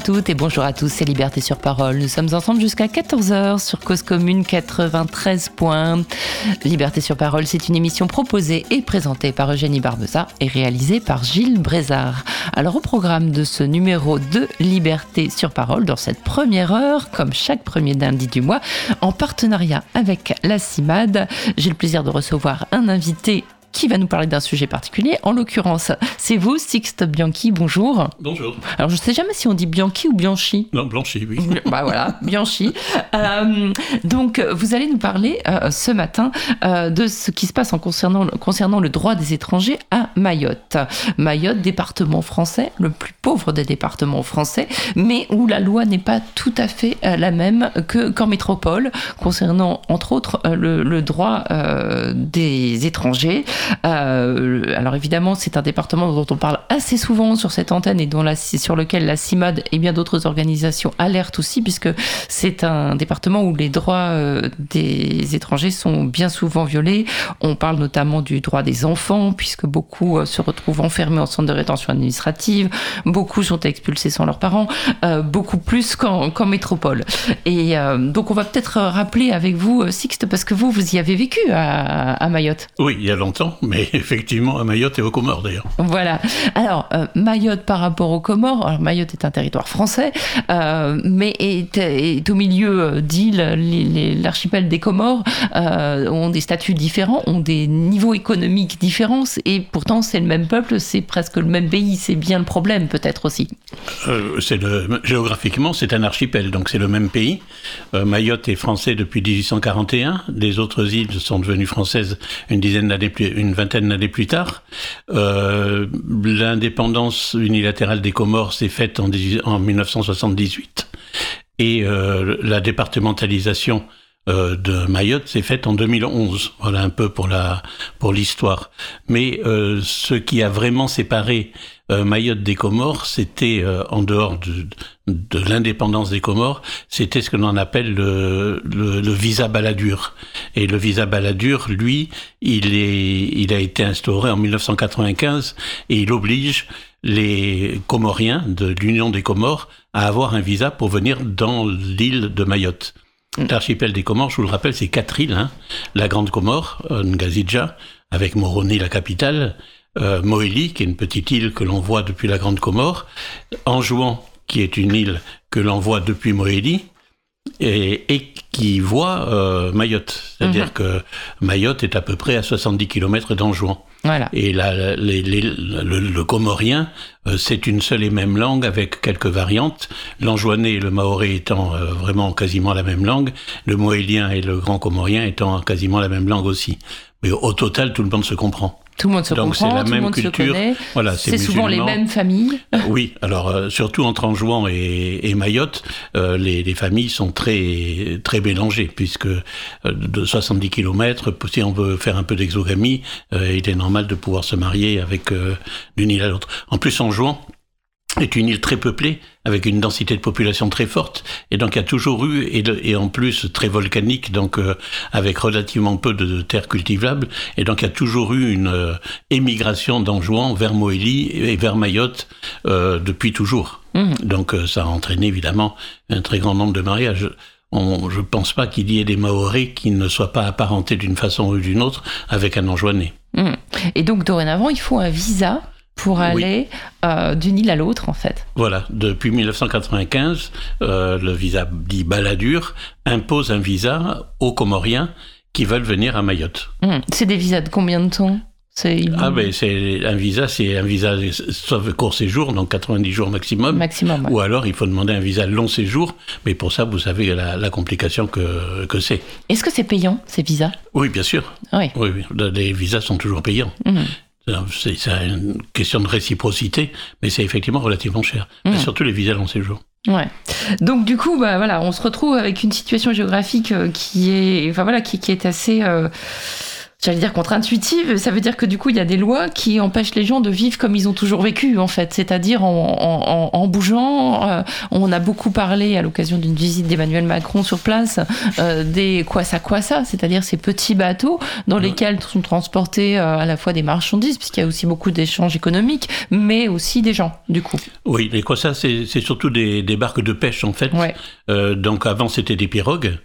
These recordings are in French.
À toutes et bonjour à tous, c'est Liberté sur Parole. Nous sommes ensemble jusqu'à 14h sur Cause Commune 93 points. Liberté sur Parole, c'est une émission proposée et présentée par Eugénie Barbeza et réalisée par Gilles Brézard. Alors au programme de ce numéro de Liberté sur Parole, dans cette première heure, comme chaque premier lundi du mois, en partenariat avec la CIMAD, j'ai le plaisir de recevoir un invité qui va nous parler d'un sujet particulier. En l'occurrence, c'est vous, Sixte Bianchi. Bonjour. Bonjour. Alors, je ne sais jamais si on dit Bianchi ou Bianchi. Non, Blanchi, oui. bah voilà, Bianchi. Euh, donc, vous allez nous parler euh, ce matin euh, de ce qui se passe en concernant, concernant le droit des étrangers à Mayotte. Mayotte, département français, le plus pauvre des départements français, mais où la loi n'est pas tout à fait la même que qu'en métropole, concernant entre autres le, le droit des étrangers. Euh, alors évidemment, c'est un département dont on parle assez souvent sur cette antenne et dont la, sur lequel la CIMAD et bien d'autres organisations alertent aussi, puisque c'est un département où les droits euh, des étrangers sont bien souvent violés. On parle notamment du droit des enfants, puisque beaucoup euh, se retrouvent enfermés en centre de rétention administrative, beaucoup sont expulsés sans leurs parents, beaucoup plus qu'en métropole. Et donc on va peut-être rappeler avec vous, Sixte, parce que vous, vous y avez vécu à, à Mayotte. Oui, il y a longtemps mais effectivement à Mayotte et aux Comores d'ailleurs. Voilà. Alors, euh, Mayotte par rapport aux Comores, alors Mayotte est un territoire français, euh, mais est, au milieu euh, d'îles, l'archipel des Comores ont des statuts différents, ont des niveaux économiques différents, et pourtant c'est le même peuple, c'est presque le même pays, c'est bien le problème peut-être aussi. le, géographiquement, c'est un archipel, donc c'est le même pays. Mayotte est français depuis 1841, les autres îles sont devenues françaises une dizaine d'années plus, une vingtaine d'années plus tard. Euh, L'indépendance unilatérale des Comores s'est faite en, en 1978 et euh, la départementalisation euh, de Mayotte s'est faite en 2011. Voilà un peu pour la pour l'histoire. Mais euh, ce qui a vraiment séparé euh, Mayotte des Comores, c'était euh, en dehors de, de l'indépendance des Comores, c'était ce que l'on appelle le, le, le, visa baladur. Et le visa baladur, lui, il, est, il a été instauré en 1995 et il oblige les Comoriens de l'Union des Comores à avoir un visa pour venir dans l'île de Mayotte. L'archipel des Comores, je vous le rappelle, c'est quatre îles. Hein. La Grande Comore, Ngazidja, avec Moroni, la capitale, euh, qui est une petite île que l'on voit depuis la Grande Comore, Anjouan, qui est une île que l'on voit depuis Moélie, et, et qui voit euh, Mayotte. C'est-à-dire mhm. que Mayotte est à peu près à 70 km d'Anjouan. Voilà. Et la, les, les, le, le, comorien, euh, c'est une seule et même langue avec quelques variantes. L'anjouanais et le maoré étant euh, vraiment quasiment la même langue, le moélien et le grand comorien étant quasiment la même langue aussi. Mais au total, tout le monde se comprend. Tout le monde se Donc comprend, la tout même le monde culture. se connaît. Voilà, c'est souvent les mêmes familles. oui, alors euh, surtout entre Anjouan et, et Mayotte, euh, les, les, familles sont très très mélangées puisque euh, de 70 km, si on veut faire un peu d'exogamie, euh, il est normal de pouvoir se marier avec euh, d'une île à l'autre. En plus, Anjouan est une île très peuplée, avec une densité de population très forte, et donc il y a toujours eu, et, de, et en plus très volcanique, donc euh, avec relativement peu de, de terres cultivables, et donc il y a toujours eu une euh, émigration d'Anjouan vers Moélie et vers Mayotte euh, depuis toujours. Mmh. Donc ça a entraîné évidemment un très grand nombre de mariages. On, je ne pense pas qu'il y ait des Maoris qui ne soient pas apparentés d'une façon ou d'une autre avec un Anjouanais. Mmh. Et donc dorénavant, il faut un visa pour aller oui. euh, d'une île à l'autre, en fait. Voilà, depuis 1995, euh, le visa dit Baladur impose un visa aux Comoriens qui veulent venir à Mayotte. Mmh. C'est des visas de combien de temps? Ah ben c'est un visa, c'est un visa sauf court séjour, donc 90 jours maximum. Maximum. Ouais. Ou alors il faut demander un visa long séjour, mais pour ça vous savez la, la complication que, que c'est. Est-ce que c'est payant ces visas? Oui, bien sûr. Oui. oui. oui, les visas sont toujours payants. Mmh. C'est une question de réciprocité, mais c'est effectivement relativement cher. Mmh. Surtout les visas long séjour. Ouais. Donc du coup, bah voilà, on se retrouve avec une situation géographique qui est, enfin voilà, qui, qui est assez. Euh j'allais dire contre-intuitive, ça veut dire que du coup, il y a des lois qui empêchent les gens de vivre comme ils ont toujours vécu, en fait, c'est-à-dire en, en, bougeant. Euh, on a beaucoup parlé à l'occasion d'une visite d'Emmanuel Macron sur place euh, des quoi ça quoi ça, c'est-à-dire ces petits bateaux dans lesquels sont transportés euh, à la fois des marchandises, puisqu'il y a aussi beaucoup d'échanges économiques, mais aussi des gens, du coup. Oui, les quoi ça, c'est surtout des, des, barques de pêche, en fait. Ouais. donc avant, c'était des pirogues.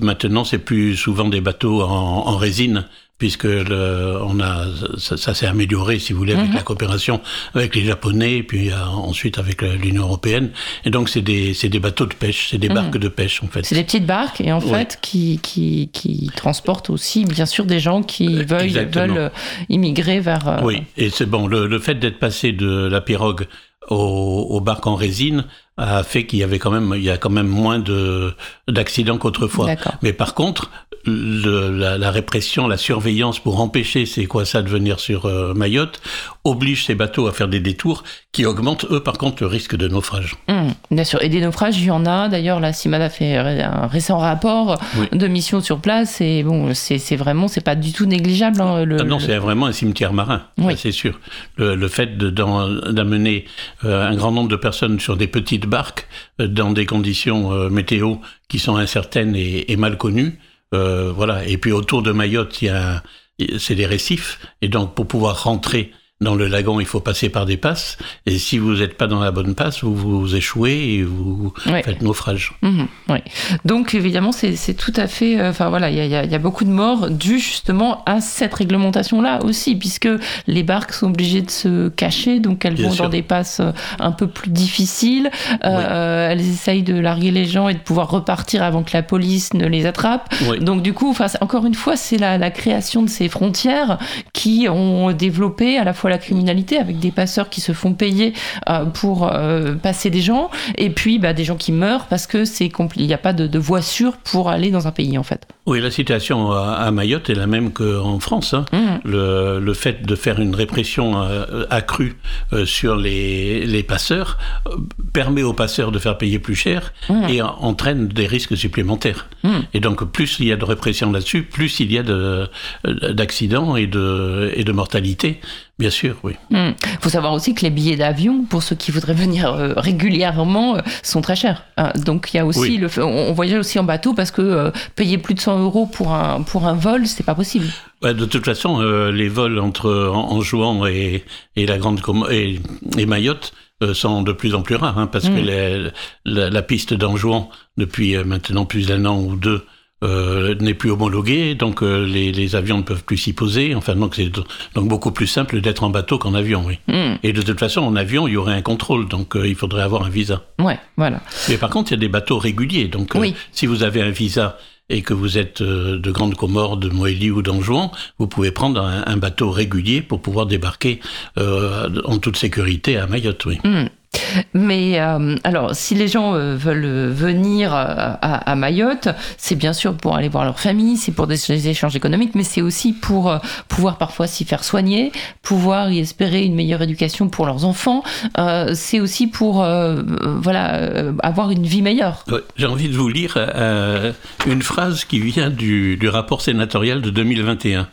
Maintenant, c'est plus souvent des bateaux en, en résine puisque le, on a, ça, s'est amélioré, si vous voulez, avec mhm. la coopération avec les Japonais, et puis euh, ensuite avec l'Union européenne. Et donc, c'est des, des, bateaux de pêche, c'est des mhm. barques de pêche, en fait. C'est des petites barques, et en fait, qui, qui, qui, transportent aussi, bien sûr, des gens qui euh, veulent, veulent euh, immigrer vers... Oui, et c'est bon, le, le fait d'être passé de la pirogue aux, barques en résine a fait qu'il y avait quand même, il y a quand même moins de d'accidents qu'autrefois. Mais par contre, le, la, la, répression, la surveillance pour empêcher ces quoi ça de venir sur euh, Mayotte oblige ces bateaux à faire des détours qui augmentent eux par contre le risque de naufrage. Mmh, bien sûr, et des naufrages il y en a. D'ailleurs, la CIMAD a fait un récent rapport de mission sur place et bon, c'est vraiment, c'est pas du tout négligeable. Hein, le, ah non, c'est vraiment un cimetière marin, oui. c'est sûr. Le, le fait d'amener euh, un grand nombre de personnes sur des petites barques euh, dans des conditions météo qui sont incertaines et, et mal connues. Euh, voilà. Et puis autour de Mayotte, il y a, c'est des récifs, et donc pour pouvoir rentrer dans le lagon, il faut passer par des passes. Et si vous n'êtes pas dans la bonne passe, vous vous échouez et vous faites naufrage. Mhm. Donc évidemment, c'est tout à fait. Euh, enfin voilà, il y a, y a, beaucoup de morts dues justement à cette réglementation-là aussi, puisque les barques sont obligées de se cacher, donc elles vont dans des passes euh, un peu plus difficiles. Euh, elles essayent de larguer les gens et de pouvoir repartir avant que la police ne les attrape. Donc du coup, encore une fois, c'est la, la création de ces frontières qui ont développé à la fois la criminalité avec des passeurs qui se font payer euh, pour euh, passer des gens et puis bah, des gens qui meurent parce que c'est il n'y a pas de, de, voie sûre pour aller dans un pays en fait. Oui, la situation à Mayotte est la même qu'en France. Hein. Mmh. Le, le, fait de faire une répression euh, accrue sur les, les passeurs permet aux passeurs de faire payer plus cher mmh. et entraîne des risques supplémentaires. Mmh. Et donc plus il y a de répression là-dessus, plus il y a d'accidents et de, et de mortalité. Bien sûr, oui. Il hmm. faut savoir aussi que les billets d'avion, pour ceux qui voudraient venir euh, régulièrement, euh, sont très chers. Hein. donc il y a aussi le, on, voyage aussi en bateau parce que euh, payer plus de 100 euros pour un pour un vol, c'est pas possible. de toute façon, les vols entre Anjouan et, et la Grande et, et Mayotte sont de plus en plus rares, hein, parce que hmm. la, la, piste d'Anjouan, depuis maintenant plus d'un an ou deux, euh, n'est plus homologué, donc euh, les, les, avions ne peuvent plus s'y poser. Enfin, donc c'est donc beaucoup plus simple d'être en bateau qu'en avion, oui. Mm. Et de toute façon, en avion, il y aurait un contrôle, donc euh, il faudrait avoir un visa. Ouais, voilà. Mais par contre, il y a des bateaux réguliers, donc euh, si vous avez un visa et que vous êtes de Grande Comore, de Moélie ou d'Anjouan, vous pouvez prendre un, un, bateau régulier pour pouvoir débarquer en toute sécurité à Mayotte, oui. Mm. Mais euh, alors, si les gens euh, veulent venir euh, à, Mayotte, c'est bien sûr pour aller voir leur famille, c'est pour des, échanges économiques, mais c'est aussi pour pouvoir parfois s'y faire soigner, pouvoir y espérer une meilleure éducation pour leurs enfants. c'est aussi pour voilà avoir une vie meilleure. J'ai envie de vous lire une phrase qui vient du, du rapport sénatorial de 2021.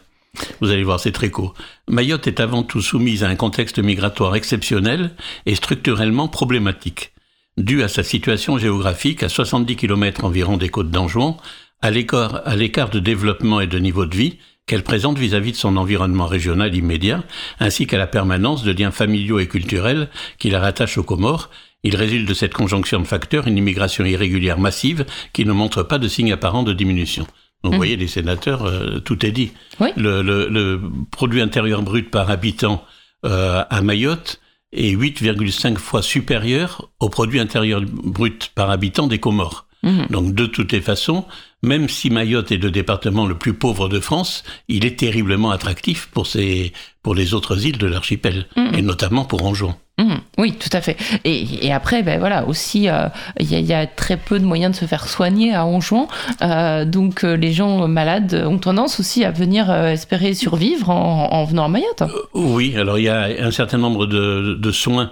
Vous allez voir, c'est très court. Mayotte est avant tout soumise à un contexte migratoire exceptionnel et structurellement problématique, dû à sa situation géographique à 70 km environ des côtes d'Anjouan, à l'écart de développement et de niveau de vie qu'elle présente vis-à-vis -vis de son environnement régional immédiat, ainsi qu'à la permanence de liens familiaux et culturels qui la rattachent aux Comores, il résulte de cette conjonction de facteurs une immigration irrégulière massive qui ne montre pas de signe apparent de diminution. Donc, vous mmh. voyez, les sénateurs, euh, tout est dit. Le, le, le, produit intérieur brut par habitant euh, à Mayotte est 8,5 fois supérieur au produit intérieur brut par habitant des Comores. Mmh. Donc, de toutes les façons, même si Mayotte est le département le plus pauvre de France, il est terriblement attractif pour, ses, pour les autres îles de l'archipel, mmh. et notamment pour Anjouan. Mmh. oui, tout à fait. Et, après, ben voilà, aussi, euh, il y, a très peu de moyens de se faire soigner à Anjouan. Euh, donc, euh, les gens malades ont tendance aussi à venir espérer survivre en, venant à Mayotte. oui, alors il y a un certain nombre de, soins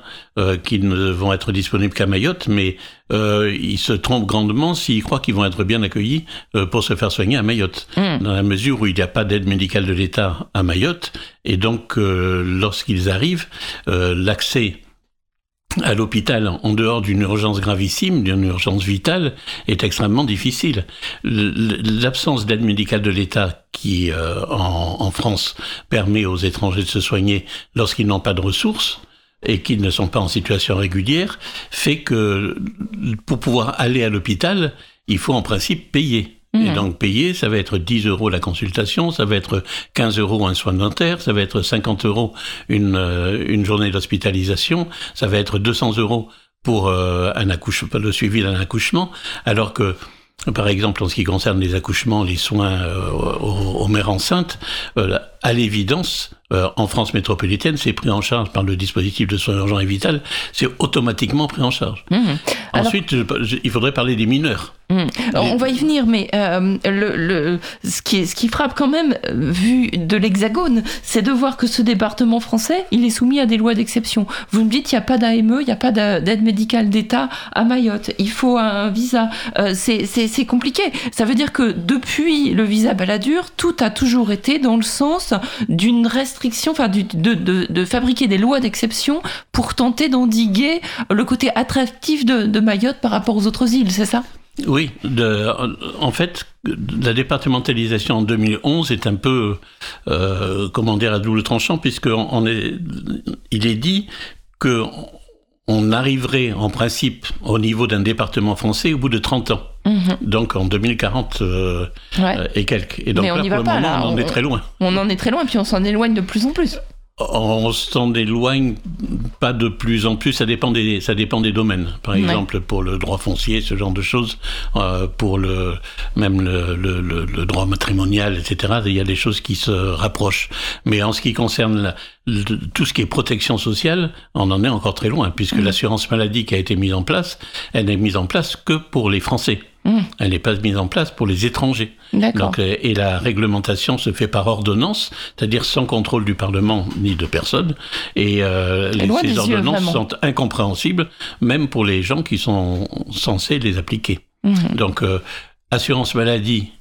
qui ne vont être disponibles qu'à Mayotte, mais ils se trompent grandement s'ils croient qu'ils vont être bien accueillis pour se faire soigner à Mayotte. Hmm. Dans la mesure où il n'y a pas d'aide médicale de l'État à Mayotte, et donc lorsqu'ils arrivent, l'accès à l'hôpital en dehors d'une urgence gravissime, d'une urgence vitale, est extrêmement difficile. L'absence d'aide médicale de l'État qui, euh, en, France, permet aux étrangers de se soigner lorsqu'ils n'ont pas de ressources, et qu'ils ne sont pas en situation régulière, fait que pour pouvoir aller à l'hôpital, il faut en principe payer. Et mhm. donc payer, ça va être 10 euros la consultation, ça va être 15 euros un soin dentaire, ça va être 50 euros une, euh, une journée d'hospitalisation, ça va être 200 euros pour euh, un accouchement, le suivi d'un accouchement, alors que par exemple, en ce qui concerne les accouchements, les soins euh, aux, mères enceintes, à l'évidence, en France métropolitaine, c'est pris en charge par le dispositif de soins urgents et vital, c'est automatiquement pris en charge. Mhm. Ensuite, il faudrait parler des mineurs. Hmm. On va y venir, mais euh, le, ce, qui, ce qui frappe quand même, euh, vu de l'Hexagone, c'est de voir que ce département français, il est soumis à des lois d'exception. Vous me dites, il n'y a pas d'AME, il n'y a pas d'aide médicale d'État à Mayotte, il faut un visa. Euh, c'est compliqué. Ça veut dire que depuis le visa Balladur, tout a toujours été dans le sens d'une restriction, enfin de, fabriquer des lois d'exception pour tenter d'endiguer le côté attractif de, Mayotte par rapport aux autres îles, c'est ça? Oui, en fait, la départementalisation en 2011 est un peu, euh, comment dire, à double tranchant, puisque est dit que on arriverait en principe au niveau d'un département français au bout de 30 ans. Mhm. Donc en 2040 euh, euh, et quelques. Et donc là, pour le moment, on en est très loin. On en est très loin, et puis on s'en éloigne de plus en plus on s'en éloigne pas de plus en plus. Ça dépend des, ça dépend des domaines. Par exemple, pour le droit foncier, ce genre de choses, euh, pour le même le, le, le, droit matrimonial, etc. Il y a des choses qui se rapprochent. Mais en ce qui concerne tout ce qui est protection sociale, on en est encore très loin, puisque l'assurance maladie qui a été mise en place, elle n'est mise en place que pour les Français. Mmh. Elle n'est pas mise en place pour les étrangers. Donc, euh, et la réglementation se fait par ordonnance, c'est-à-dire sans contrôle du Parlement ni de personne. Et euh, ces ordonnances sont incompréhensibles, même pour les gens qui sont censés les appliquer. Mmh. Donc, euh, assurance maladie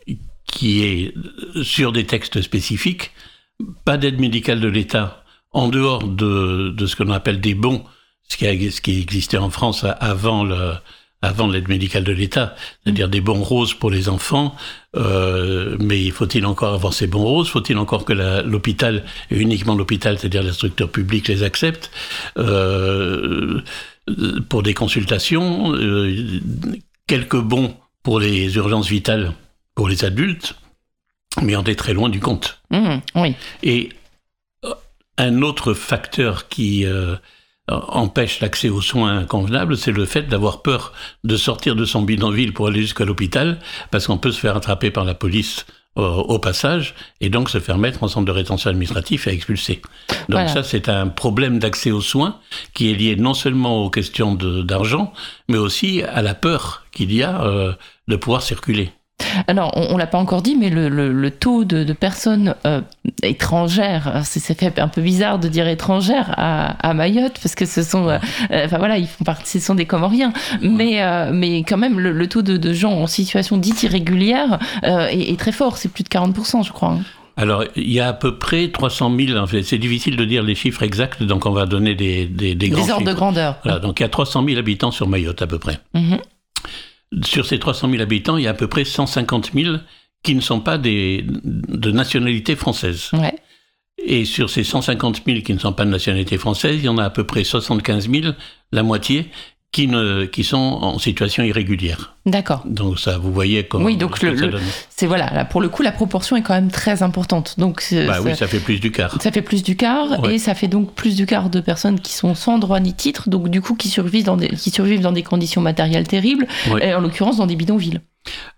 qui est sur des textes spécifiques, pas d'aide médicale de l'État en dehors de, de ce qu'on appelle des bons, ce qui, a, ce qui existait en France avant le avant l'aide médicale de l'État, c'est-à-dire des bons roses pour les enfants. Euh, mais faut-il encore avoir ces bons roses? Faut-il encore que l'hôpital, et uniquement l'hôpital, c'est-à-dire la structure publique, les accepte? Euh, pour des consultations euh, Quelques bons pour les urgences vitales pour les adultes, mais on est très loin du compte. Mmh, oui. Et un autre facteur qui empêche l'accès aux soins convenables, c'est le fait d'avoir peur de sortir de son bidonville pour aller jusqu'à l'hôpital, parce qu'on peut se faire attraper par la police euh, au passage et donc se faire mettre en centre de rétention administratif et expulser. Donc ça, c'est un problème d'accès aux soins qui est lié non seulement aux questions d'argent, mais aussi à la peur qu'il y a euh, de pouvoir circuler. Alors, on, ne l'a pas encore dit, mais le, taux de, personnes euh, étrangères, c'est fait un peu bizarre de dire étrangères à, Mayotte, parce que ce sont, euh, enfin voilà, ils font partie, ce sont des Comoriens, mais, euh, mais quand même, le, taux de, gens en situation dite irrégulière est, très fort, c'est plus de 40%, je crois. Hein. Alors, il y a à peu près 300 000, en fait. c'est difficile de dire les chiffres exacts, donc on va donner des, des, des, des ordres de grandeur. Voilà, donc il y a 300 000 habitants sur Mayotte à peu près. Mm-hmm. Sur ces 300 000 habitants, il y a à peu près 150 000 qui ne sont pas des, de nationalité française. Et sur ces 150 000 qui ne sont pas de nationalité française, il y en a à peu près 75 000, la moitié, qui, ne, qui sont en situation irrégulière. D'accord. Donc ça, vous voyez comment oui, donc c'est voilà, là, pour le coup, la proportion est quand même très importante. Donc bah oui, ça fait plus du quart. Ça fait plus du quart et ça fait donc plus du quart de personnes qui sont sans droit ni titre, donc du coup qui survivent dans des, qui survivent dans des conditions matérielles terribles, et en l'occurrence dans des bidonvilles.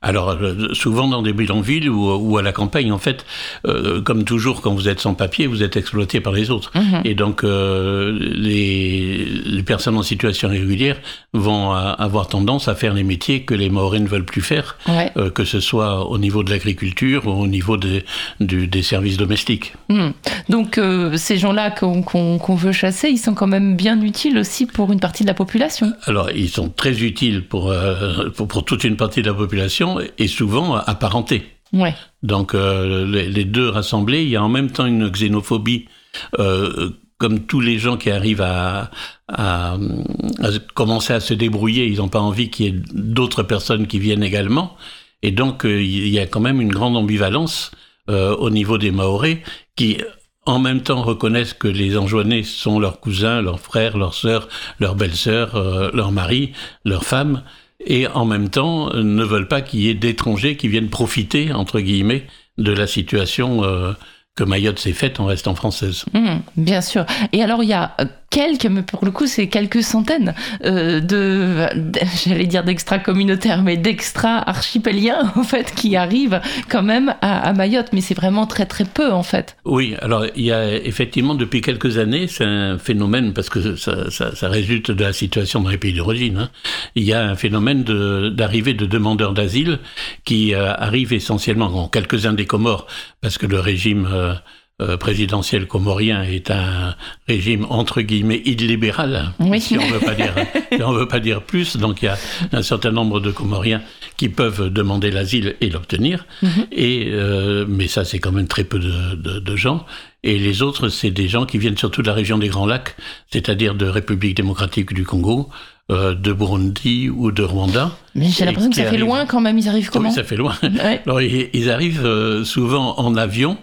Alors, euh, souvent dans des bidonvilles ou, ou à la campagne, en fait, euh, comme toujours, quand vous êtes sans papier, vous êtes exploité par les autres. Mhm. Et donc, euh, les, les personnes en situation régulière vont avoir tendance à faire les métiers que les Maoris ne veulent plus faire, Ouais. euh, que ce soit au niveau de l'agriculture ou au niveau des, du- des services domestiques. Hmm. Donc ces gens-là qu'on veut chasser, ils sont quand même bien utiles aussi pour une partie de la population. Alors, ils sont très utiles pour, pour, pour toute une partie de la population et souvent apparentés. Ouais. Donc euh, les, les deux rassemblés, il y a en même temps une xénophobie, euh, comme tous les gens qui arrivent à, à, à commencer à se débrouiller, ils n'ont pas envie qu'il y ait d'autres personnes qui viennent également. Et donc euh, il y a quand même une grande ambivalence au niveau des Maoris qui en même temps reconnaissent que les Anjouanais sont leurs cousins, leurs frères, leurs sœurs, leurs belles-sœurs, leurs maris, leurs femmes, et en même temps ne veulent pas qu'il y ait d'étrangers qui viennent profiter, entre guillemets, de la situation euh, que Mayotte s'est faite en restant française. Hmm, bien sûr. Et alors il y a euh, quelques, mais pour le coup c'est quelques centaines euh, de, j'allais dire d'extra communautaires, mais d'extra archipéliens en fait qui arrivent quand même à, Mayotte. Mais c'est vraiment très très peu en fait. Oui, alors il y a effectivement depuis quelques années, c'est un phénomène, parce que ça, résulte de la situation dans les pays d'origine, hein. il y a un phénomène d'arrivée de, demandeurs d'asile qui euh, arrivent essentiellement, bon, quelques-uns des Comores, parce que le régime euh, euh, présidentiel comorien est un régime entre guillemets illibéral, Oui. si on veut pas dire, si on veut pas dire plus. Donc il y a un certain nombre de Comoriens qui peuvent demander l'asile et l'obtenir. Et euh, mais ça c'est quand même très peu de, de, de gens. Et les autres c'est des gens qui viennent surtout de la région des Grands Lacs, c'est-à-dire de République démocratique du Congo, euh, de Burundi ou de Rwanda. Mais j'ai l'impression que ça fait loin quand même. Ils arrivent comment Oui, ça fait loin. Ouais. Alors, ils, ils arrivent souvent en avion.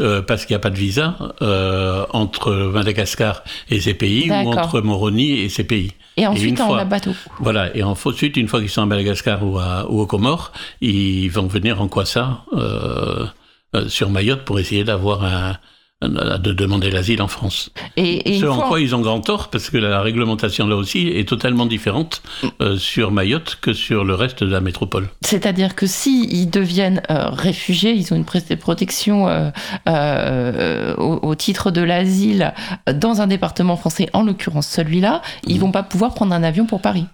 Euh, parce qu'il n'y a pas de visa euh, entre Madagascar et ces pays ou entre Moroni et ces pays. Et ensuite une en fois- bateau. Voilà, et ensuite, une fois qu'ils sont à Madagascar ou, à, ou aux Comores, ils vont venir en Kwassa, euh, euh, sur Mayotte, pour essayer d'avoir un- de demander l'asile en France. Et, Ce en fois- quoi ils ont grand tort, parce que la réglementation là aussi est totalement différente euh, sur Mayotte que sur le reste de la métropole. C'est-à-dire que si ils deviennent euh, réfugiés, ils ont une protection euh, euh, au, au titre de l'asile dans un département français, en l'occurrence celui-là, ils vont pas pouvoir prendre un avion pour Paris.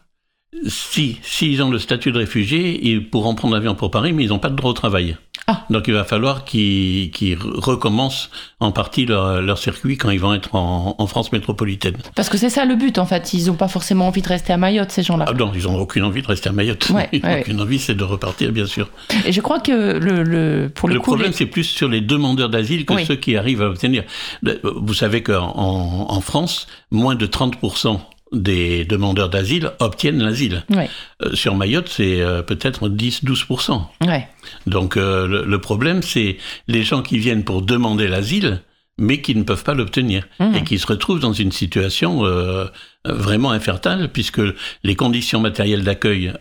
Si, s'ils ont le statut de réfugié, ils pourront prendre l'avion pour Paris, mais ils n'ont pas de droit au travail. Ah. Donc il va falloir qu'ils recommencent en partie leur, leur circuit quand ils vont être en, en France métropolitaine. Parce que c'est ça le but en fait. Ils n'ont pas forcément envie de rester à Mayotte ces gens-là. Ah non, ils n'ont aucune envie de rester à Mayotte. Ouais, ils n'ont ouais. aucune envie, c'est de repartir, bien sûr. Et je crois que le, le pour le, Le coup, problème, les- c'est plus sur les demandeurs d'asile que Oui. ceux qui arrivent à obtenir. Le- Vous savez qu'en en, en France, moins de 30% des demandeurs d'asile obtiennent l'asile. Ouais, Euh, sur Mayotte, c'est euh, peut-être 10-12%. ouais. Donc euh, le, le problème, c'est les gens qui viennent pour demander l'asile, mais qui ne peuvent pas l'obtenir Mhm. et qui se retrouvent dans une situation vraiment infertile, puisque les conditions matérielles d'accueil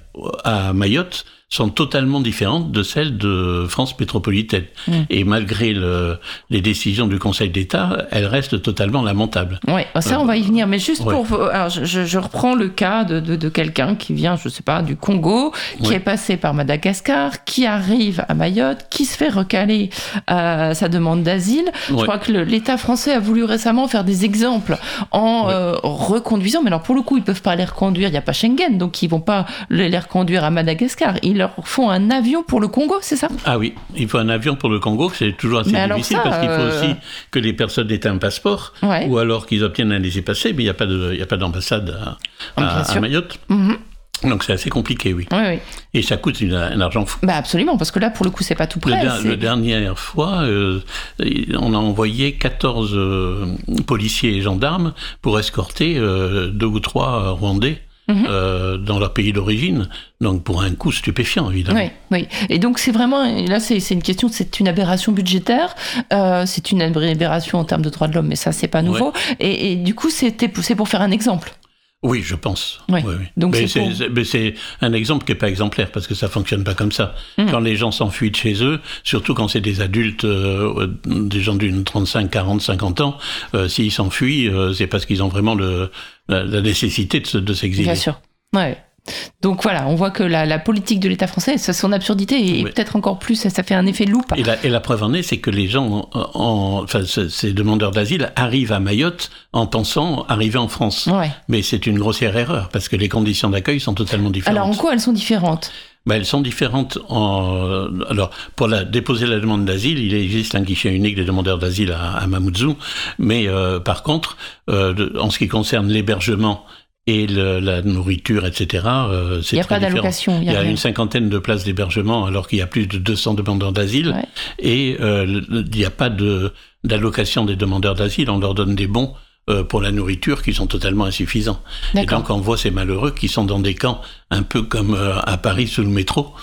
à Mayotte sont totalement différentes de celles de France métropolitaine. Mhm. Et malgré le, les décisions du Conseil d'État, elles restent totalement lamentables. Ouais, ça on va y venir, mais juste Ouais. pour. Alors, je, reprends le cas de, de, de quelqu'un qui vient, je sais pas, du Congo, qui Ouais. est passé par Madagascar, qui arrive à Mayotte, qui se fait recaler à sa demande d'asile. Je crois que l'État français a voulu récemment faire des exemples en euh, reconduisant, mais alors pour le coup, ils peuvent pas les reconduire, il n'y a pas Schengen, donc ils vont pas les, les reconduire à Madagascar. Ils leur font un avion pour le Congo, c'est ça? Ah oui, il faut un avion pour le Congo, c'est toujours assez Mais difficile ça, parce qu'il faut euh, aussi que les personnes aient un passeport Ouais. ou alors qu'ils obtiennent un laissez-passer, mais il n'y a pas de- il y a pas d'ambassade à, Ah, à- à. Mayotte. Mhm. Donc c'est assez compliqué, oui. Oui, oui. Et ça coûte une- un argent fou. Bah absolument, parce que là, pour le coup, c'est pas tout der- c'est- le dernière fois, euh, on a envoyé 14 euh, policiers et gendarmes pour escorter euh, deux ou trois Rwandais Mhm. euh, dans leur pays d'origine. Donc pour un coût stupéfiant, évidemment. Oui, oui. Et donc c'est vraiment, là c'est une question, c'est une aberration budgétaire, euh, c'est une aberration en termes de droits de l'homme, mais ça c'est pas nouveau. Et, et du coup c'était c'est pour faire un exemple. Oui, je pense. Ouais. Oui, oui. Donc mais c'est pour- un exemple qui n'est pas exemplaire parce que ça fonctionne pas comme ça. Mhm. Quand les gens s'enfuient de chez eux, surtout quand c'est des adultes, euh, des gens d'une 35, 40, 50 ans, euh, s'ils s'enfuient, euh, c'est parce qu'ils ont vraiment le, la, la nécessité de se- de s'exiler. Bien sûr. Ouais. Donc voilà, on voit que la, politique de l'État français, son absurdité, et peut-être encore plus, ça, fait un effet loupe. Et la, et la preuve en est, c'est que les gens, en, enfin, ces demandeurs d'asile arrivent à Mayotte en pensant arriver en France. Mais c'est une grossière erreur, parce que les conditions d'accueil sont totalement différentes. Alors en quoi elles sont différentes? Ben, elles sont différentes. En... Alors, pour la, déposer la demande d'asile, il existe un guichet unique des demandeurs d'asile à, à Mamoudzou, mais euh, par contre, euh, en ce qui concerne l'hébergement et la nourriture, etc. Euh, il n'y a pas d'allocation. Il y a, une cinquantaine de places d'hébergement alors qu'il y a plus de 200 demandeurs d'asile. Et euh, il n'y a pas d'allocation des demandeurs d'asile. On leur donne des bons euh, pour la nourriture qui sont totalement insuffisants. Et donc on voit ces malheureux qui sont dans des camps un peu comme à Paris sous le métro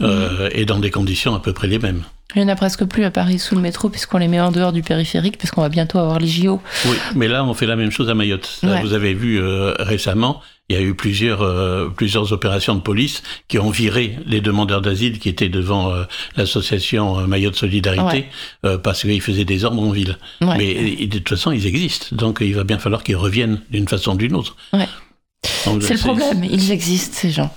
mmh. et dans des conditions à peu près les mêmes. Il n'y en a presque plus à Paris sous le métro puisqu'on les met en dehors du périphérique puisqu'on va bientôt avoir les JO. Oui, mais là on fait la même chose à Mayotte. Vous avez vu euh, récemment, il y a eu plusieurs euh, plusieurs opérations de police qui ont viré les demandeurs d'asile qui étaient devant euh, l'association Mayotte Solidarité parce qu'ils faisaient des ordres en ville. Mais de toute façon ils existent, donc il va bien falloir qu'ils reviennent d'une façon ou d'une autre. C'est le problème, ils existent ces gens.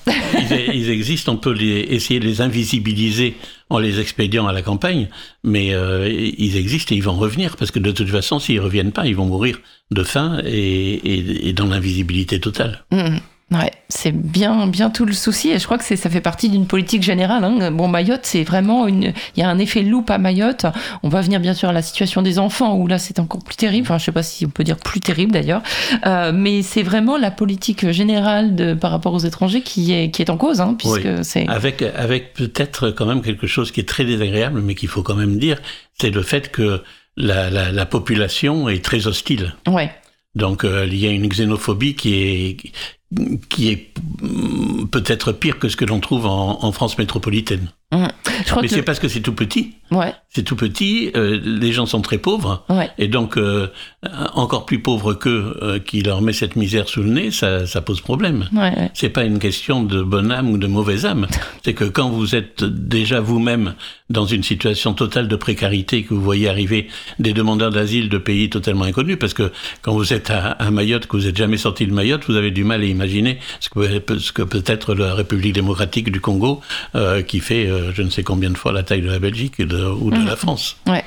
ils, existent, on peut les, essayer de les invisibiliser en les expédiant à la campagne, mais euh, ils existent et ils vont revenir, parce que de toute façon, s'ils reviennent pas, ils vont mourir de faim et, dans l'invisibilité totale. Mmh. Ouais, c'est bien, bien tout le souci et je crois que ça fait partie d'une politique générale. Hein. Bon, Mayotte, c'est vraiment une, il y a un effet loupe à Mayotte. On va venir bien sûr à la situation des enfants où là c'est encore plus terrible. Enfin, je sais pas si on peut dire plus terrible d'ailleurs, euh, mais c'est vraiment la politique générale de, par rapport aux étrangers qui est, qui est en cause, hein, puisque c'est avec avec peut-être quand même quelque chose qui est très désagréable, mais qu'il faut quand même dire, c'est le fait que la, la, la population est très hostile. Ouais. Donc euh, il y a une xénophobie qui est qui est peut-être pire que ce que l'on trouve en, France métropolitaine. Mmh. Mais c'est parce que c'est tout petit. Ouais. C'est tout petit, euh, les gens sont très pauvres, et donc euh, encore plus pauvres qu'eux, euh, qui leur met cette misère sous le nez, ça, ça pose problème. Ouais, C'est pas une question de bonne âme ou de mauvaise âme. c'est que quand vous êtes déjà vous-même dans une situation totale de précarité, que vous voyez arriver des demandeurs d'asile de pays totalement inconnus, parce que quand vous êtes à, Mayotte, que vous n'êtes jamais sorti de Mayotte, vous avez du mal à imaginer ce que, ce que peut être la République démocratique du Congo, qui fait je ne sais combien de fois la taille de la Belgique ou de mmh. la France. Ouais.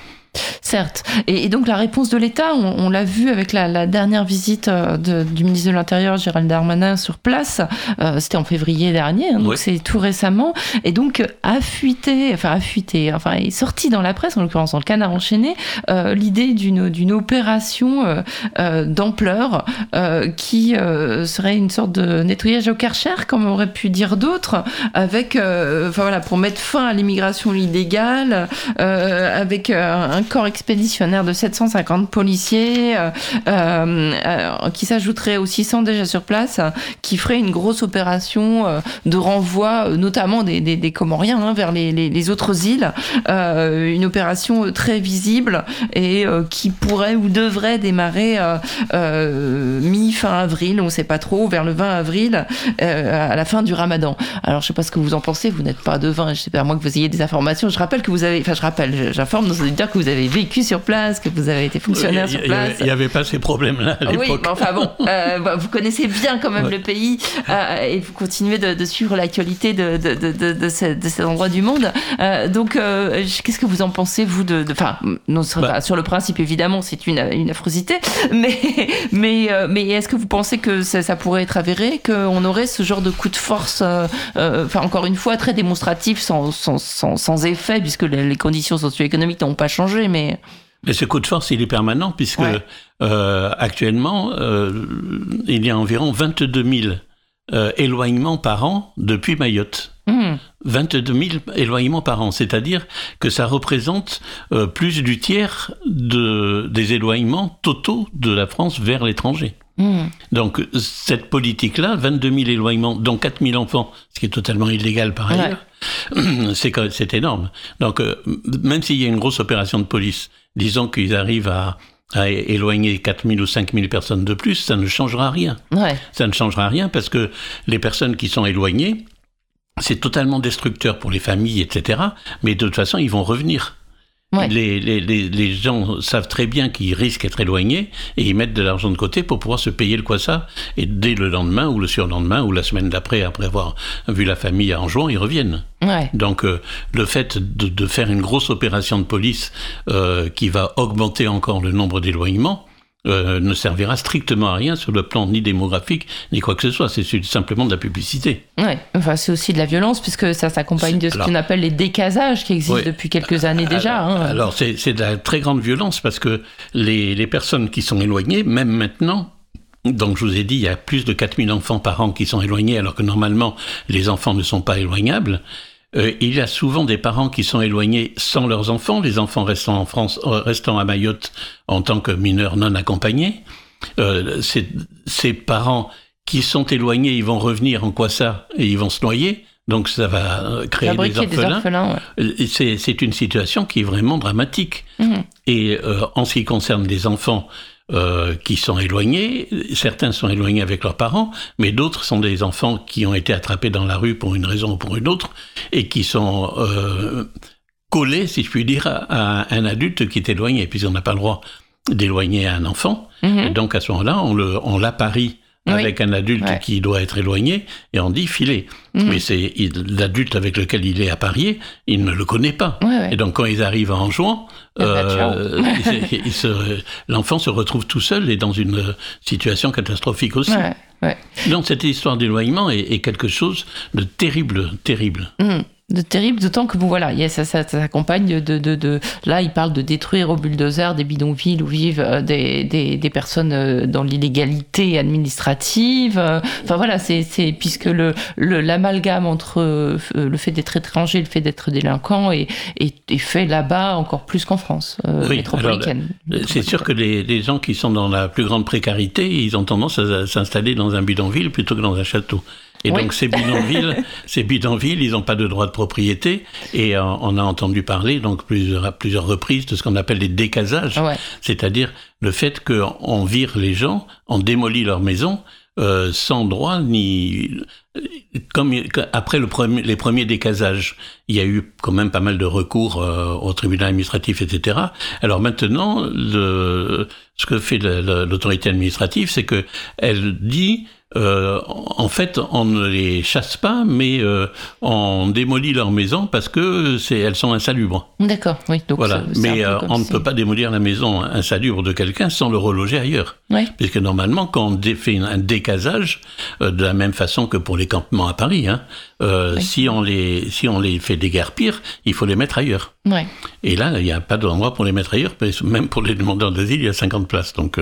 Certes. Et, donc la réponse de l'État, on, l'a vu avec la, dernière visite euh, du ministre de l'Intérieur, Gérald Darmanin, sur place. Euh, c'était en février dernier, hein, donc c'est tout récemment. Et donc a fuité, enfin a fuité, enfin est sorti dans la presse, en l'occurrence dans le Canard enchaîné, euh, l'idée d'une opération d'ampleur qui serait une sorte de nettoyage au Karcher, comme aurait pu dire d'autres, avec, enfin voilà, pour mettre fin à l'immigration illégale, avec un corps expéditionnaire de 750 policiers euh, euh, qui s'ajouterait aux 600 déjà sur place, qui ferait une grosse opération euh, de renvoi, notamment des, Comoriens hein, vers les, autres îles. une opération très visible et qui pourrait ou devrait démarrer mi-fin avril, on ne sait pas trop, vers le 20 avril, à la fin du ramadan. Alors je ne sais pas ce que vous en pensez, vous n'êtes pas devin, je sais pas, à moins que vous ayez des informations. Je rappelle que vous avez, enfin je rappelle, j'informe nos auditeurs que vous avez vécu sur place, que vous avez été fonctionnaire sur place. Il n'y avait pas ces problèmes-là à l'époque. Oui, mais enfin bon, euh, bah, vous connaissez bien quand même le pays euh, et vous continuez de, suivre l'actualité de, de, de, de, cet endroit du monde. Euh, donc, qu'est-ce que vous en pensez, vous, de... Enfin, bah. sur le principe, évidemment, c'est une, une affrosité, mais, mais, mais est-ce que vous pensez que ça, ça pourrait être avéré, qu'on aurait ce genre de coup de force, enfin, encore une fois, très démonstratif, sans, sans, sans, sans effet, puisque les, les conditions socio-économiques n'ont pas changé mais... Mais ce coup de force, il est permanent, puisque euh, actuellement, euh, il y a environ 22 000 euh, éloignements par an depuis Mayotte. 22 hmm. 000 éloignements par an, c'est-à-dire que ça représente plus du tiers de, des éloignements totaux de la France vers l'étranger. Hmm. Donc cette politique-là, 22 000 éloignements, dont 4 000 enfants, ce qui est totalement illégal par ailleurs, c'est énorme. Donc, euh, même s'il y a une grosse opération de police, disons qu'ils arrivent à, éloigner 4000 ou 5000 personnes de plus, ça ne changera rien. Ça ne changera rien parce que les personnes qui sont éloignées, c'est totalement destructeur pour les familles, etc. Mais de toute façon, ils vont revenir. Les, les, les, gens savent très bien qu'ils risquent d'être éloignés et ils mettent de l'argent de côté pour pouvoir se payer le quoi ça. Et dès le lendemain ou le surlendemain ou la semaine d'après, après avoir vu la famille en juin, ils reviennent. Donc euh, le fait de, de, faire une grosse opération de police euh, qui va augmenter encore le nombre d'éloignements, euh, ne servira strictement à rien sur le plan ni démographique ni quoi que ce soit. C'est simplement de la publicité. Ouais, enfin c'est aussi de la violence puisque ça s'accompagne de ce qu'on appelle les décasages qui existent depuis quelques années déjà. Hein. Alors c'est de la très grande violence parce que les, les personnes qui sont éloignées, même maintenant, donc je vous ai dit, il y a plus de 4000 enfants par an qui sont éloignés alors que normalement les enfants ne sont pas éloignables. Euh, il y a souvent des parents qui sont éloignés sans leurs enfants, les enfants restant en France, euh, restant à Mayotte en tant que mineurs non accompagnés. Euh, ces parents qui sont éloignés, ils vont revenir en quoi ça et ils vont se noyer. Donc ça va créer des orphelins. C'est une situation qui est vraiment dramatique. Mmh. Et en ce qui concerne les enfants, euh, qui sont éloignés. Certains sont éloignés avec leurs parents, mais d'autres sont des enfants qui ont été attrapés dans la rue pour une raison ou pour une autre et qui sont euh, collés, si je puis dire, à un adulte qui est éloigné, puisqu'on n'a pas le droit d'éloigner un enfant. Mhm. donc à ce moment-là, on, le, avec un adulte qui doit être éloigné, et on dit filer. Mhm. Mais c'est l'adulte avec lequel il est apparié, il ne le connaît pas. et donc quand ils arrivent en jouant, eh ben, euh, l'enfant se retrouve tout seul et dans une situation catastrophique aussi. Donc cette histoire d'éloignement est, quelque chose de terrible, terrible. Mhm de terrible, d'autant que bon voilà, ça, ça, s'accompagne de, de, de, là il parle de détruire au bulldozer des bidonvilles où vivent euh, des, des, des personnes euh, dans l'illégalité administrative. Euh, enfin voilà, c'est puisque le l'amalgame entre le fait d'être étranger, le fait d'être délinquant est, est, fait là-bas encore plus qu'en France métropolitaine. C'est sûr que les, les, gens qui sont dans la plus grande précarité, ils ont tendance à s'installer dans un bidonville plutôt que dans un château. Et donc ces bidonvilles, ces bidonvilles, ils n'ont pas de droit de propriété. Et euh, on a entendu parler donc plusieurs, à plusieurs reprises de ce qu'on appelle les décasages, c'est-à-dire le fait qu'on vire les gens, on démolit leur maison euh, sans droit ni comme après le premier, les premiers décasages, il y a eu quand même pas mal de recours euh, au tribunal administratif, etc. Alors maintenant, le, ce que fait l'autorité administrative, c'est que elle dit euh, en fait, on ne les chasse pas, mais euh, on démolit leurs maisons parce que c'est elles sont insalubres. D'accord, oui. Donc voilà. Mais euh, on ne peut pas démolir la maison insalubre de quelqu'un sans le reloger ailleurs. Oui. Puisque normalement, quand on fait un décasage, de la même façon que pour les campements à Paris, hein, si on les si on les fait déguerpir, il faut les mettre ailleurs. Oui. Et là, il n'y a pas d'endroit pour les mettre ailleurs. Même pour les demandeurs d'asile, il y a 50 places. Donc.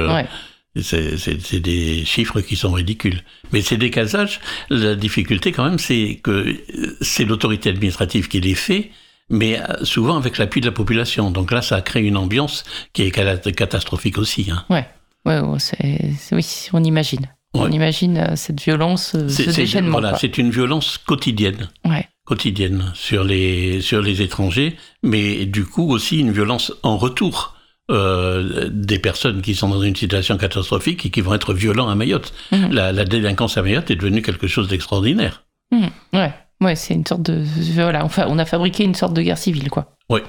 C'est des chiffres qui sont ridicules. Mais ces décasages, la difficulté quand même, c'est que c'est l'autorité administrative qui les fait, mais souvent avec l'appui de la population. Donc là, ça crée une ambiance qui est catastrophique aussi. Hein. Ouais, ouais, oui, on imagine. On imagine euh, cette violence, euh, ce déchaînement. Voilà, c'est une violence quotidienne. Ouais. Quotidienne sur les, sur les étrangers, mais du coup aussi une violence en retour euh, des personnes qui sont dans une situation catastrophique et qui vont être violents à Mayotte. Mhm. La, délinquance à Mayotte est devenue quelque chose d'extraordinaire. Mhm. Ouais, ouais c'est une sorte de voilà, enfin, on a fabriqué une sorte de guerre civile, quoi. Oui.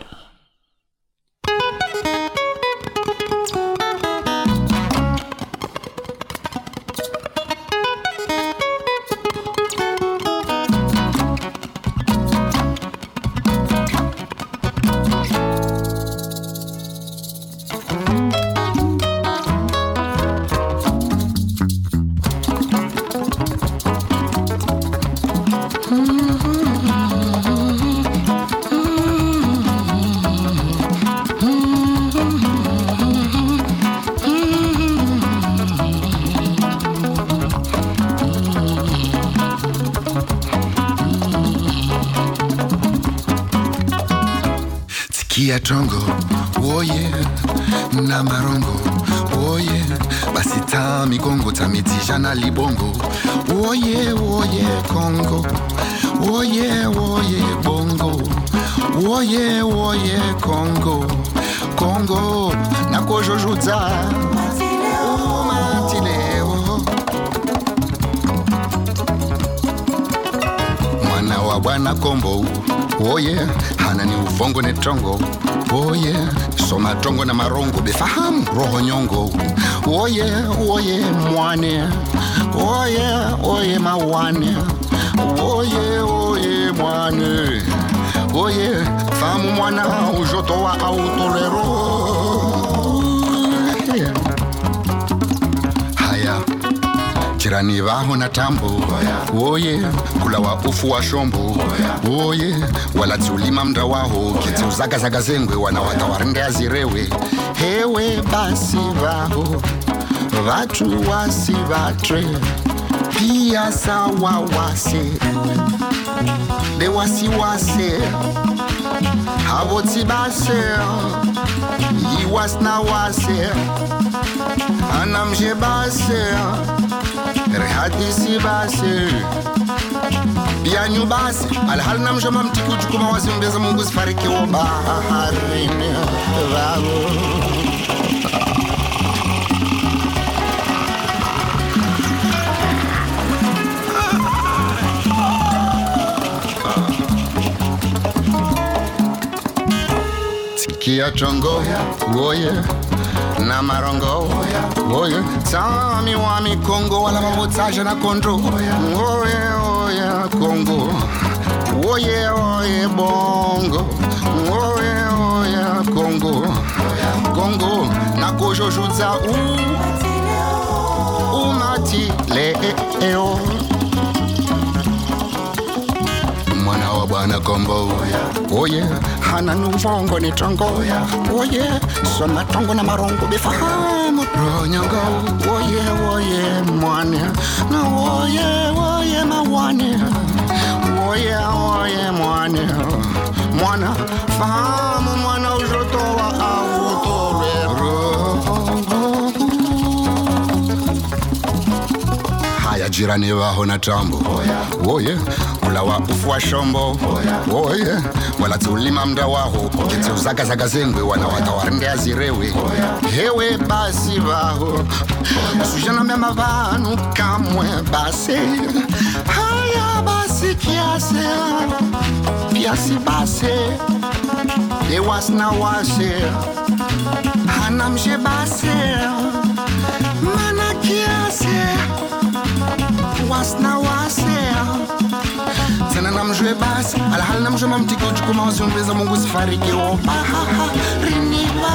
Na marongo oye basi ta migongo tamitisha na libongo. Oye oye kongo. Oye oye bongo. Oye oye kongo. Kongo nakozvozvodza umatileo mwana wa bwana oye hana ni uvongo netongo oye soma tongo na marongo befahamu roho nyongo. Oye oye mwane. Oye oye mawane. Oye oye mwane. Oye fahamu mwana ujoto wa autolero jirani vaho na tambo. Oye kula wa ufu wa shombo. Oye waladziulima mnda waho kidziuzagazaga zengwe wanawata warinde azirewe. Hewe basi vaho vatu wasi vatre pia sawa wase. Bewasiwase havotsi base. Iwasna wase. Anamshe base rihadisi basi. Yanyu basi alhali mtiki uchukuma mungu baharini vavo oh yeah na marongo, oye, sami wa mikongo wala mabotsaje na kondo, oye, oye, kongo, oye, oye, bongo, oye, oye, kongo, kongo, na kojojutsa u, umati leo. hana gombo oh yeah hana nuvongo ni tongo oh yeah so matongo na marongo bifahamu. Ronyongo oh yeah oh yeah mwane na oh yeah oh yeah mawane oh yeah oh yeah mwane mwana fahamu mwana ujotoa jirani waho na tambo oh yeah. Oh yeah kula wa ufu wa shombo. Oh, Oye waladziulima mnda waho kidziuzagazaga zengwe wanawata warinde azirewe. Hewe basi vaho suzhanamyama vanhu kamwe basi. Haya basi kiase. Kiasi basi. Ewasina wase. Hanamshe basi. Mana kiase. Wasna wasea namzwe basi alhali namzwe mamtiki uchukuma waziumbeza mungu sifarikiwo bahaha riniva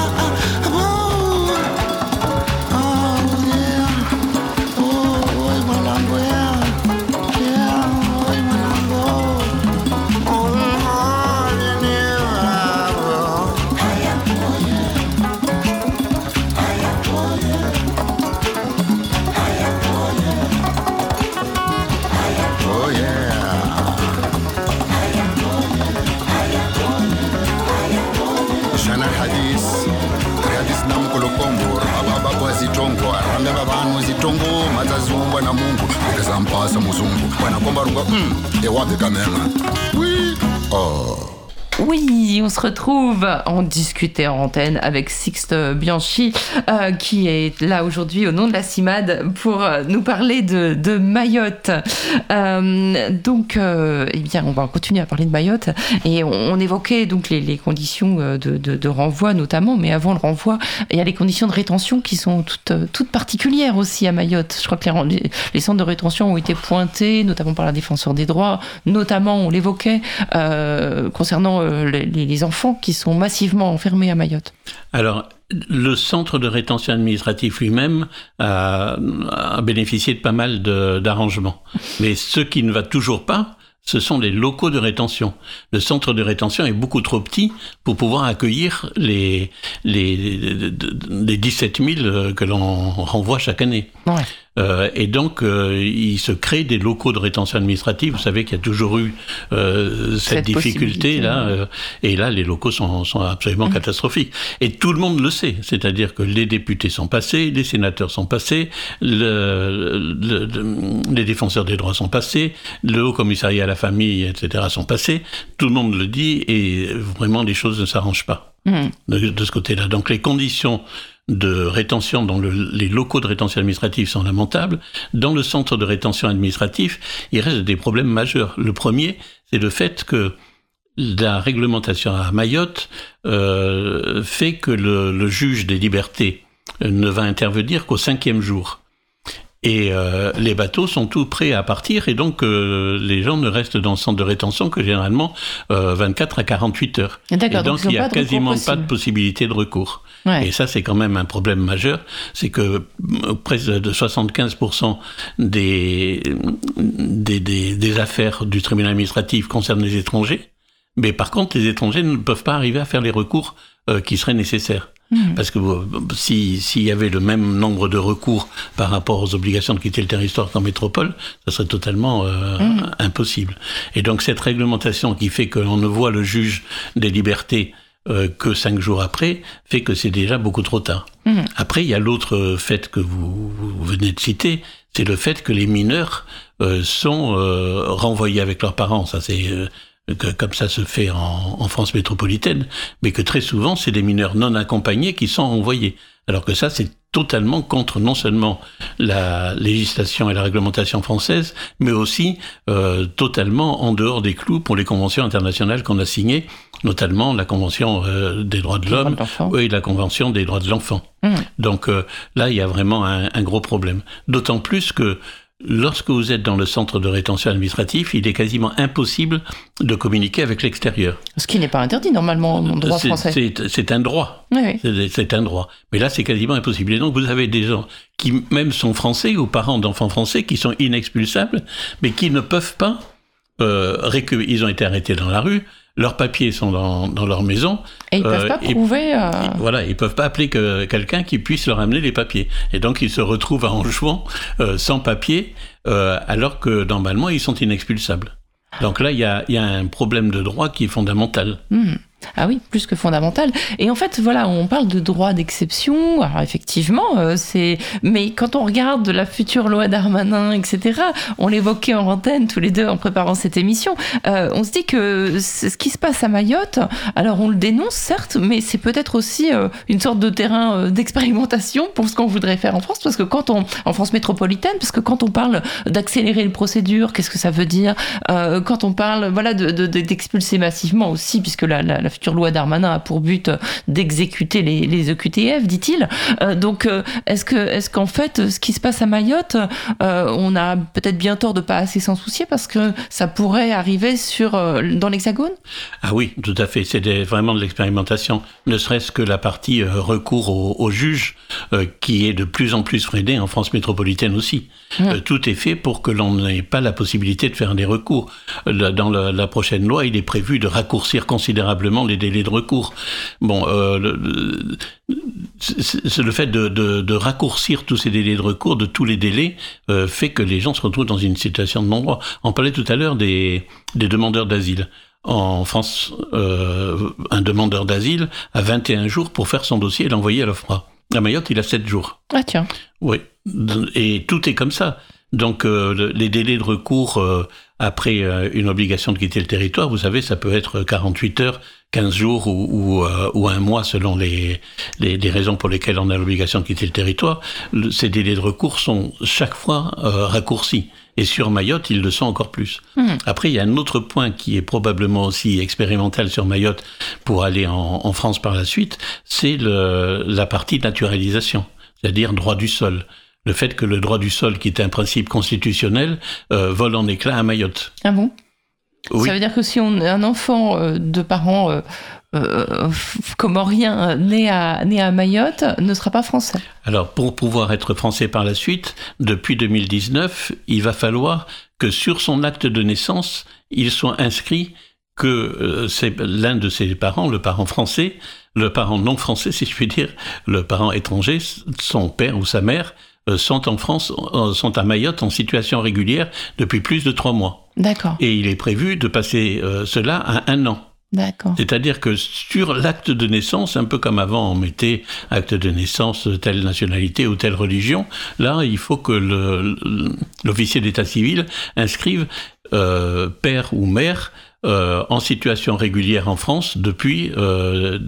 Se retrouve en discuter en antenne avec Sixte Bianchi, euh, qui est là aujourd'hui au nom de la CIMAD pour euh, nous parler de, Mayotte. Euh, donc, eh bien, on va continuer à parler de Mayotte et on, on évoquait donc les, conditions de, renvoi notamment, mais avant le renvoi, il y a les conditions de rétention qui sont toutes, particulières aussi à Mayotte. Je crois que les, centres de rétention ont été pointés, notamment par la défenseur des droits, notamment, on l'évoquait, concernant les enfants qui sont massivement enfermés à Mayotte. Alors, le centre de rétention administrative lui-même a, a bénéficié de pas mal d'arrangements. Mais ce qui ne va toujours pas, ce sont les locaux de rétention. Le centre de rétention est beaucoup trop petit pour pouvoir accueillir les, les, les, les 17 000 que l'on renvoie chaque année. Ouais. Euh, et donc, euh, il se crée des locaux de rétention administrative. Vous savez qu'il y a toujours eu euh, cette, Cette difficulté-là. et là, les locaux sont, sont absolument Mhm. catastrophiques. Et tout le monde le sait. C'est-à-dire que les députés sont passés, les sénateurs sont passés, le, le- le- les défenseurs des droits sont passés, le Haut Commissariat à la famille, etc. sont passés. Tout le monde le dit et vraiment, les choses ne s'arrangent pas de, de ce côté-là. Donc les conditions de rétention le- les locaux de rétention administrative sont lamentables. Dans le centre de rétention administratif, il reste des problèmes majeurs. Le premier, c'est le fait que la réglementation à Mayotte euh, fait que le, le, juge des libertés ne va intervenir qu'au cinquième jour. Et euh, les bateaux sont tout prêts à partir et donc euh, les gens ne restent dans le centre de rétention que généralement euh, 24 à 48 heures. Et donc, donc il n'y a quasiment pas de possibilité de recours. Ouais. Et ça c'est quand même un problème majeur, c'est que euh, presque de 75% des, des, des, des affaires du tribunal administratif concernent les étrangers, mais par contre les étrangers ne peuvent pas arriver à faire les recours euh, qui seraient nécessaires. Mmh. Parce que s'il si y avait le même nombre de recours par rapport aux obligations de quitter le territoire qu'en métropole, ça serait totalement euh, mmh. impossible. Et donc cette réglementation qui fait qu'on ne voit le juge des libertés euh, que cinq jours après, fait que c'est déjà beaucoup trop tard. Mmh. Après, il y a l'autre fait que vous, vous, venez de citer, c'est le fait que les mineurs euh, sont euh, renvoyés avec leurs parents. Ça, c'est que, comme ça se fait en, en, France métropolitaine, mais que très souvent, c'est des mineurs non accompagnés qui sont envoyés. Alors que ça, c'est totalement contre non seulement la législation et la réglementation française, mais aussi euh, totalement en dehors des clous pour les conventions internationales qu'on a signées, notamment la Convention euh, des droits de l'homme et la Convention des droits de l'enfant. Mmh. Donc euh, là, il y a vraiment un, un gros problème. D'autant plus que Lorsque vous êtes dans le centre de rétention administratif, il est quasiment impossible de communiquer avec l'extérieur. Ce qui n'est pas interdit normalement en droit français. C'est un droit. Oui. C'est un droit. Mais là, c'est quasiment impossible. Et donc, vous avez des gens qui même sont français ou parents d'enfants français qui sont inexpulsables, mais qui ne peuvent pas euh. Ils ont été arrêtés dans la rue, leurs papiers sont dans, dans leur maison. Et ils ne peuvent euh, pas prouver. Euh... Voilà, ils peuvent pas appeler que quelqu'un qui puisse leur amener les papiers. Et donc ils se retrouvent à Anjouan euh, sans papiers, euh, alors que normalement ils sont inexpulsables. Donc là, il y a, y a, un problème de droit qui est fondamental. Mmh. Ah oui, plus que fondamental. Et en fait, voilà, on parle de droit d'exception. Alors effectivement, euh, c'est. Mais quand on regarde la future loi Darmanin, etc., on l'évoquait en antenne tous les deux en préparant cette émission. Euh, on se dit que ce qui se passe à Mayotte, alors on le dénonce certes, mais c'est peut-être aussi euh, une sorte de terrain d'expérimentation pour ce qu'on voudrait faire en France, parce que quand on en France métropolitaine, parce que quand on parle d'accélérer les procédures, qu'est-ce que ça veut dire? Quand on parle, voilà, d'expulser de, de, massivement aussi, puisque la, la, la future loi Darmanin a pour but d'exécuter les, les, EQTF, dit-il. Euh, donc, euh, est-ce que, est-ce qu'en fait, ce qui se passe à Mayotte, euh, on a peut-être bien tort de pas assez s'en soucier parce que ça pourrait arriver sur dans l'Hexagone? Ah oui, tout à fait. C'est vraiment de l'expérimentation. Ne serait-ce que la partie recours au, au juge qui est de plus en plus freinée en France métropolitaine aussi. Mmh. tout est fait pour que l'on n'ait pas la possibilité de faire des recours. Dans la, la prochaine loi, il est prévu de raccourcir considérablement les délais de recours. Bon, euh, le, c'est le fait de, de, de, raccourcir tous ces délais de recours, de tous les délais, euh, fait que les gens se retrouvent dans une situation de non-droit. On parlait tout à l'heure des, des demandeurs d'asile. En France, euh, un demandeur d'asile a 21 jours pour faire son dossier et l'envoyer à l'OFPRA. À Mayotte, il a 7 jours. Ah tiens. Oui. Et tout est comme ça. Donc euh, les délais de recours euh, après euh, une obligation de quitter le territoire, vous savez, ça peut être 48 heures, 15 jours ou, ou, euh, ou un mois selon les, les, les, raisons pour lesquelles on a l'obligation de quitter le territoire. Le, ces délais de recours sont chaque fois euh, raccourcis. Et sur Mayotte, ils le sont encore plus. Mmh. Après, il y a un autre point qui est probablement aussi expérimental sur Mayotte pour aller en, en France par la suite, c'est la partie naturalisation, c'est-à-dire droit du sol le fait que le droit du sol, qui est un principe constitutionnel, euh, vole en éclats à Mayotte. Ah bon? Oui. Ça veut dire que si on un enfant euh, de parents euh, euh, comoriens né à, né à Mayotte ne sera pas français Alors, pour pouvoir être français par la suite, depuis 2019, il va falloir que sur son acte de naissance, il soit inscrit que euh, c'est l'un de ses parents, le parent français, le parent non français, si je puis dire, le parent étranger, son père ou sa mère, euh, sont en France, sont à Mayotte en situation régulière depuis plus de trois mois. D'accord. Et il est prévu de passer euh, cela à un an. D'accord. C'est-à-dire que sur l'acte de naissance, un peu comme avant on mettait acte de naissance telle nationalité ou telle religion, là il faut que l'officier d'état civil inscrive euh, père ou mère euh, en situation régulière en France depuis euh,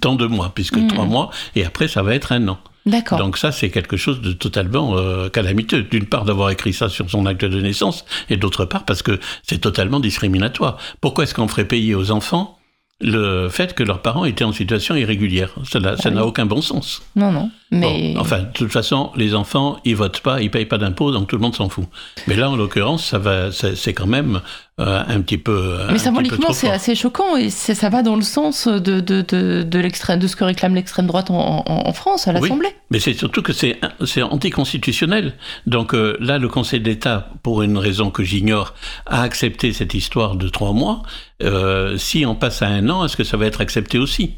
tant de mois, puisque mmh. trois mois, et après ça va être un an. D'accord. Donc ça, c'est quelque chose de totalement euh, calamiteux. D'une part, d'avoir écrit ça sur son acte de naissance, et d'autre part, parce que c'est totalement discriminatoire. Pourquoi est-ce qu'on ferait payer aux enfants le fait que leurs parents étaient en situation irrégulière? Ça n'a oui. aucun bon sens. Non, non. Mais Bon, enfin, de toute façon, les enfants, ils votent pas, ils payent pas d'impôts, donc tout le monde s'en fout. Mais là, en l'occurrence, ça va, c'est quand même euh, un petit peu. petit Mais symboliquement, c'est assez choquant et ça va dans le sens de, de, de, de, l'extrême- de ce que réclame l'extrême droite en, en- en France, à Oui. l'Assemblée. Mais c'est surtout que c'est c'est anticonstitutionnel. Donc euh, là, le Conseil d'État, pour une raison que j'ignore, a accepté cette histoire de trois mois. Euh, si on passe à un an, est-ce que ça va être accepté aussi?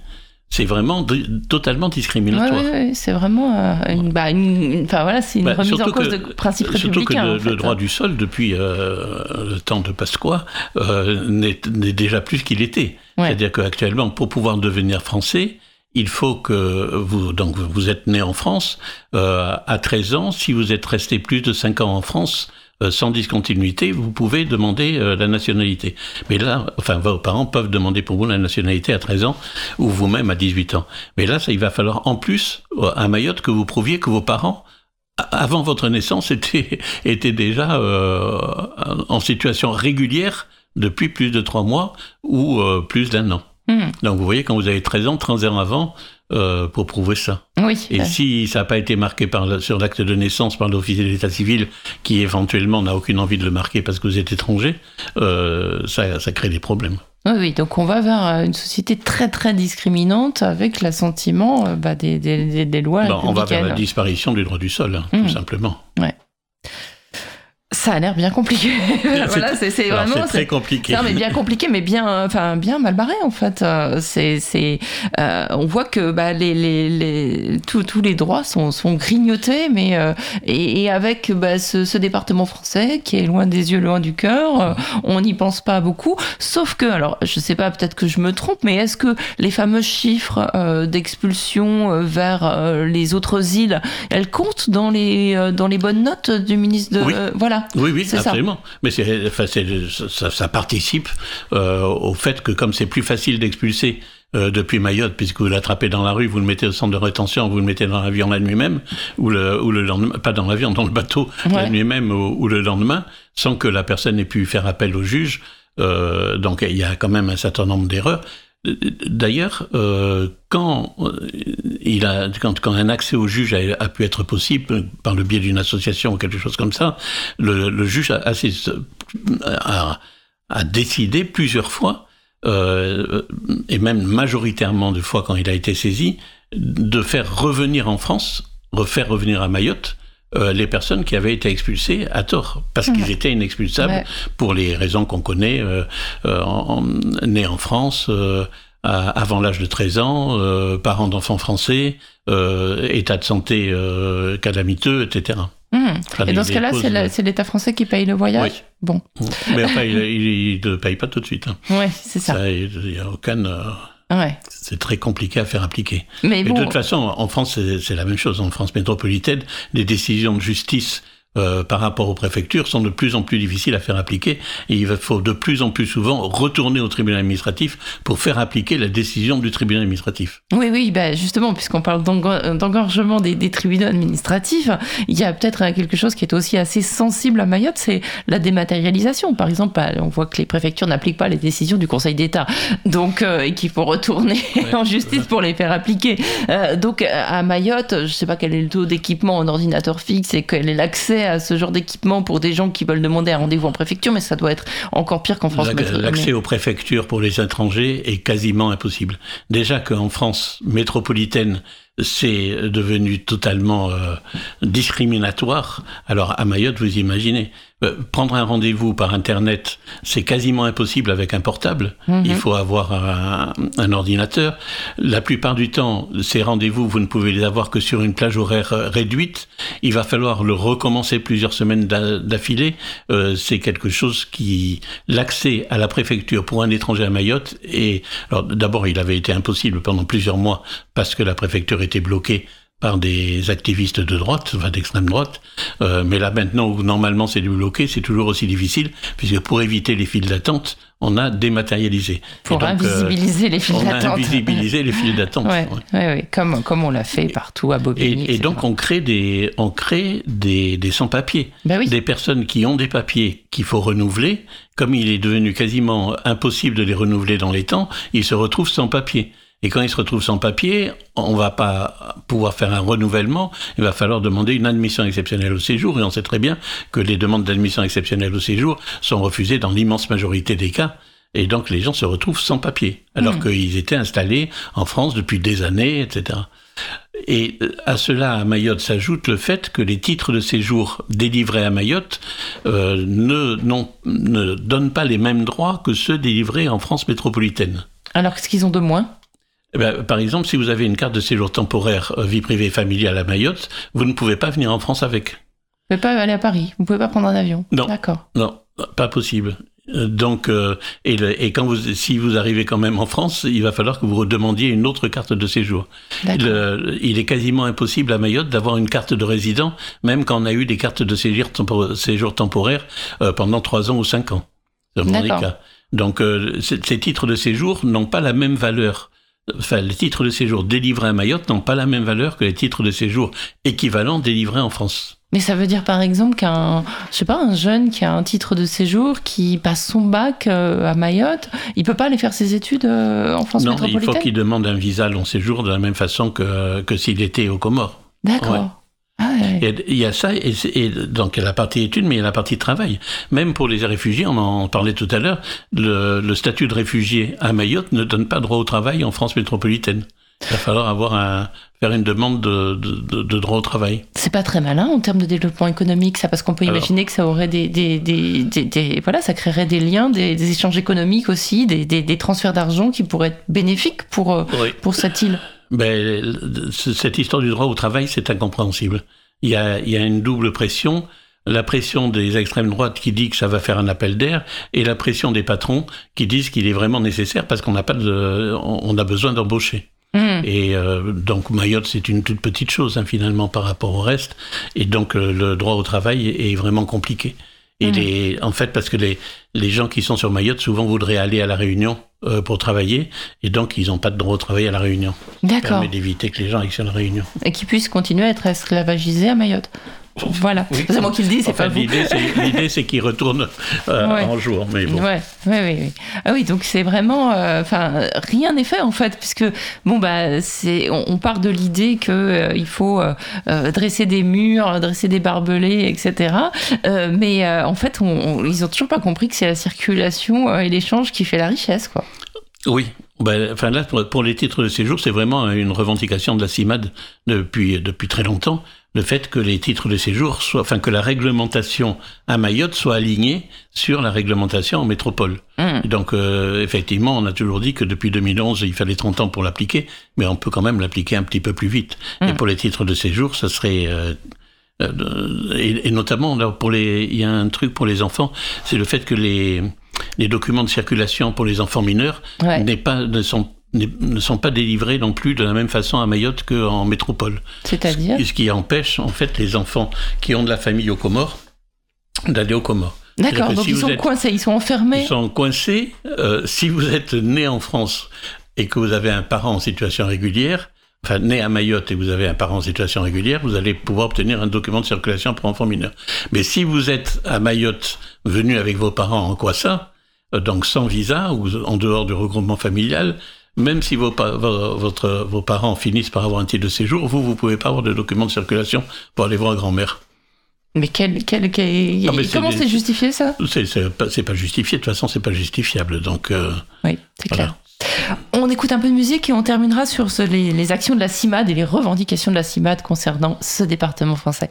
C'est vraiment totalement discriminatoire. ouais, ouais, c'est vraiment euh, une, bah, une- une- enfin voilà, c'est une Bah, remise en cause que- de principes Surtout que républicains. le, fait. droit du sol, depuis euh, le temps de Pasqua, euh, n'est déjà plus ce qu'il était. Ouais. C'est-à-dire qu'actuellement, pour pouvoir devenir français, il faut que vous, donc vous êtes né en France à 13 ans. Si vous êtes resté plus de 5 ans en France sans discontinuité, vous pouvez demander euh, la nationalité. Mais là, enfin, vos parents peuvent demander pour vous la nationalité à 13 ans ou vous-même à 18 ans. Mais là, ça, il va falloir en plus euh, à Mayotte que vous prouviez que vos parents avant votre naissance, était déjà euh, en situation régulière depuis plus de trois mois ou euh, plus d'un an. Hmm. Donc vous voyez, quand vous avez 13 ans, 13 ans avant, euh, pour prouver ça. Oui. Et euh, si ça n'a pas été marqué par le- sur l'acte de naissance par l'officier d'état civil, qui éventuellement n'a aucune envie de le marquer parce que vous êtes étranger, euh, ça, ça crée des problèmes. Oui, oui, donc on va vers euh, une société très très discriminante avec l'assentiment bah, des, des, des, des lois Bon, on va vers la disparition du droit du sol, hein, tout simplement. Ça a l'air bien compliqué. voilà, c'est vraiment c'est très compliqué. Non, mais bien compliqué, mais bien, enfin, bien mal barré en fait. Euh, C'est, c'est, euh, on voit que bah, les, les, les, tous, tous les droits sont, sont grignotés, mais euh, et, et avec bah, ce, ce département français qui est loin des yeux, loin du cœur, euh, on n'y pense pas beaucoup. Sauf que, alors, je sais pas, peut-être que je me trompe, mais est-ce que les fameux chiffres euh, d'expulsion euh, vers euh, les autres îles, elles comptent dans les euh, dans les bonnes notes du ministre de, Oui. voilà. Oui, oui, ça. absolument. Mais c'est, enfin, ça, ça participe euh, au fait que comme c'est plus facile d'expulser euh, depuis Mayotte, puisque vous l'attrapez dans la rue, vous le mettez au centre de rétention, vous le mettez dans l'avion la nuit même, ou le, ou le lendemain, pas dans l'avion, dans le bateau la nuit même ou, ou le lendemain, sans que la personne ait pu faire appel au juge. Euh, donc il y a quand même un certain nombre d'erreurs. D'ailleurs, euh, quand euh, quand, quand un accès au juge a, pu être possible par le biais d'une association ou quelque chose comme ça, le, juge a décidé plusieurs fois, euh, et même majoritairement de fois quand il a été saisi, de faire revenir en France, refaire revenir à Mayotte, euh, les personnes qui avaient été expulsées à tort, parce Mmh. qu'ils étaient inexpulsables Ouais. pour les raisons qu'on connaît, euh, euh, en, en- nés en France, euh, avant l'âge de 13 ans, euh, parents d'enfants français, euh, état de santé euh, calamiteux, etc. Mmh. Enfin, Et dans ce cas-là, c'est l'État français qui paye le voyage? Oui. Bon, Mais enfin, il ne paye pas tout de suite. hein. ouais, c'est ça. Ça, il y a aucun... Ouais. c'est très compliqué à faire appliquer. Mais Et de toute façon, en France, c'est la même chose. En France métropolitaine, les décisions de justice euh, par rapport aux préfectures sont de plus en plus difficiles à faire appliquer. Et il faut de plus en plus souvent retourner au tribunal administratif pour faire appliquer la décision du tribunal administratif. oui, oui, bah justement, puisqu'on parle d'engor- d'engorgement des, des tribunaux administratifs, il y a peut-être euh, quelque chose qui est aussi assez sensible à Mayotte, c'est la dématérialisation. Par exemple, bah, on voit que les préfectures n'appliquent pas les décisions du Conseil d'État, donc euh, et qu'il faut retourner Ouais. en justice pour les faire appliquer. Euh, donc à Mayotte, je sais pas quel est le taux d'équipement en ordinateur fixe et quel est l'accès à ce genre d'équipement pour des gens qui veulent demander un rendez-vous en préfecture, mais ça doit être encore pire qu'en France. L'accès aux préfectures pour les étrangers est quasiment impossible. Déjà qu'en France métropolitaine, c'est devenu totalement euh, discriminatoire. Alors à Mayotte, vous imaginez, euh, prendre un rendez-vous par Internet, c'est quasiment impossible avec un portable. Mhm. Il faut avoir un, un ordinateur. La plupart du temps, ces rendez-vous, vous ne pouvez les avoir que sur une plage horaire euh, réduite. Il va falloir le recommencer plusieurs semaines d'a- d'affilée. Euh, c'est quelque chose qui... L'accès à la préfecture pour un étranger à Mayotte est... Alors d'abord, il avait été impossible pendant plusieurs mois parce que la préfecture était bloquée par des activistes de droite, enfin d'extrême droite. Euh, mais là maintenant où normalement c'est débloqué, c'est toujours aussi difficile, puisque pour éviter les files d'attente, on a dématérialisé. Pour donc, invisibiliser les files d'attente. On a invisibilisé les files d'attente. Ouais, ouais. Ouais, comme, comme on l'a fait partout à Bobigny. Et, et donc on crée des, on crée des, des sans-papiers. Ben oui. Des personnes qui ont des papiers qu'il faut renouveler. Comme il est devenu quasiment impossible de les renouveler dans les temps, ils se retrouvent sans papier. Et quand ils se retrouvent sans papier, on va pas pouvoir faire un renouvellement. Il va falloir demander une admission exceptionnelle au séjour. Et on sait très bien que les demandes d'admission exceptionnelle au séjour sont refusées dans l'immense majorité des cas. Et donc les gens se retrouvent sans papier, alors mmh. qu'ils étaient installés en France depuis des années, etc. Et à cela, à Mayotte, s'ajoute le fait que les titres de séjour délivrés à Mayotte euh, ne, non, ne donnent pas les mêmes droits que ceux délivrés en France métropolitaine. Alors qu'est-ce qu'ils ont de moins? Eh ben, par exemple, si vous avez une carte de séjour temporaire euh, vie privée familiale à Mayotte, vous ne pouvez pas venir en France avec. Vous ne pouvez pas aller à Paris, vous ne pouvez pas prendre un avion. Non. D'accord. Non, pas possible. Euh, donc, euh, et, le, et, quand vous, si vous arrivez quand même en France, il va falloir que vous redemandiez une autre carte de séjour. Le, il est quasiment impossible à Mayotte d'avoir une carte de résident, même quand on a eu des cartes de séjour, tempor séjour temporaire euh, pendant trois ans ou cinq ans. Donc, euh, ces titres de séjour n'ont pas la même valeur enfin, les titres de séjour délivrés à Mayotte n'ont pas la même valeur que les titres de séjour équivalents délivrés en France. Mais ça veut dire par exemple qu'un, je sais pas, un jeune qui a un titre de séjour, qui passe son bac euh, à Mayotte, il peut pas aller faire ses études euh, en France non, métropolitaine Non, il faut qu'il demande un visa long séjour de la même façon que, que s'il était aux Comores. D'accord. Ouais. Ah. Il y a ça, et, et, donc il y a la partie études, mais il y a la partie travail. Même pour les réfugiés, on en parlait tout à l'heure, le, le, statut de réfugié à Mayotte ne donne pas droit au travail en France métropolitaine. Il va falloir avoir un, faire une demande de, de, de droit au travail. C'est pas très malin en termes de développement économique, ça, parce qu'on peut Alors, imaginer que ça aurait des, des, des, des, voilà, ça créerait des liens, des, échanges économiques aussi, des, transferts d'argent qui pourraient être bénéfiques pour, oui. pour cette île. Ben, cette histoire du droit au travail, c'est incompréhensible. Il y, a, il y a une double pression. La pression des extrêmes droites qui dit que ça va faire un appel d'air et la pression des patrons qui disent qu'il est vraiment nécessaire parce qu'on n'a pas de, on a besoin d'embaucher. Mmh. Et euh, donc Mayotte, c'est une toute petite chose hein, finalement par rapport au reste. Et donc euh, le droit au travail est vraiment compliqué. Et mmh. les, en fait, parce que les, les gens qui sont sur Mayotte souvent voudraient aller à la Réunion euh, pour travailler, et donc ils n'ont pas de droit au travail à la Réunion. D'accord. Ça permet d'éviter que les gens aillent sur la Réunion. Et qu'ils puissent continuer à être esclavagisés à Mayotte. Voilà, oui. c'est moi qui le dis, c'est enfin, pas vous. L'idée, c'est qu'ils retournent euh, ouais. en jour, mais bon. Ouais, ouais. Ah oui, donc c'est vraiment, enfin, euh, rien n'est fait en fait, puisque bon bah, c'est, on, on part de l'idée que euh, il faut euh, dresser des murs, dresser des barbelés, etc. mais en fait, on, on, ils ont toujours pas compris que c'est la circulation et l'échange qui fait la richesse, quoi. Oui, ben, enfin là, pour, pour, les titres de séjour, c'est vraiment une revendication de la CIMAD depuis, depuis très longtemps, le fait que les titres de séjour soient, enfin que la réglementation à Mayotte soit alignée sur la réglementation en métropole. Mmh. Donc euh, effectivement, on a toujours dit que depuis 2011, il fallait 30 ans pour l'appliquer, mais on peut quand même l'appliquer un petit peu plus vite. Mmh. Et pour les titres de séjour, ça serait euh, euh, et, et, notamment là, pour les, il y a un truc pour les enfants, c'est le fait que les les documents de circulation pour les enfants mineurs ouais. n'est pas ne sont ne sont pas délivrés non plus de la même façon à Mayotte qu'en métropole. C'est-à-dire ce, ce qui empêche en fait les enfants qui ont de la famille aux Comores d'aller aux Comores. D'accord, donc si ils sont êtes, coincés, ils sont enfermés. Ils sont coincés. Euh, si vous êtes né en France et que vous avez un parent en situation régulière, enfin né à Mayotte et vous avez un parent en situation régulière, vous allez pouvoir obtenir un document de circulation pour enfants mineurs. Mais si vous êtes à Mayotte venu avec vos parents en quoi ça, donc sans visa ou en dehors du regroupement familial, même si vos, votre, vos parents finissent par avoir un titre de séjour, vous, vous pouvez pas avoir de document de circulation pour aller voir grand-mère. Mais, quel, quel, quel... Ah, mais comment c'est justifié ça? C'est pas, pas, justifié, de toute façon c'est pas justifiable. Donc, euh, oui, c'est voilà. clair. On écoute un peu de musique et on terminera sur ce, les, les actions de la CIMAD et les revendications de la CIMAD concernant ce département français.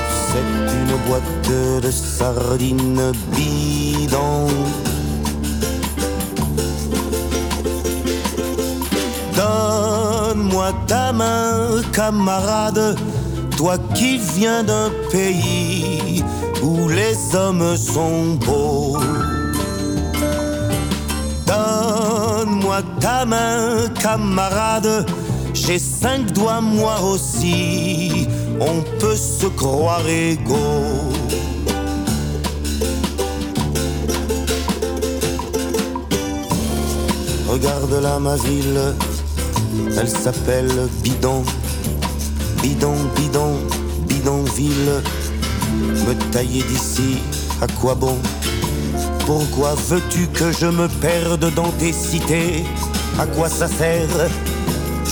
c'est une boîte de sardines bidon. Donne-moi ta main, camarade, toi qui viens d'un pays où les hommes sont beaux. Donne-moi ta main, camarade, j'ai cinq doigts moi aussi, on peut se croire égaux. Regarde là ma ville, elle s'appelle Bidon. Bidon, bidon, bidonville. Me tailler d'ici, à quoi bon? Pourquoi veux-tu que je me perde dans tes cités? À quoi ça sert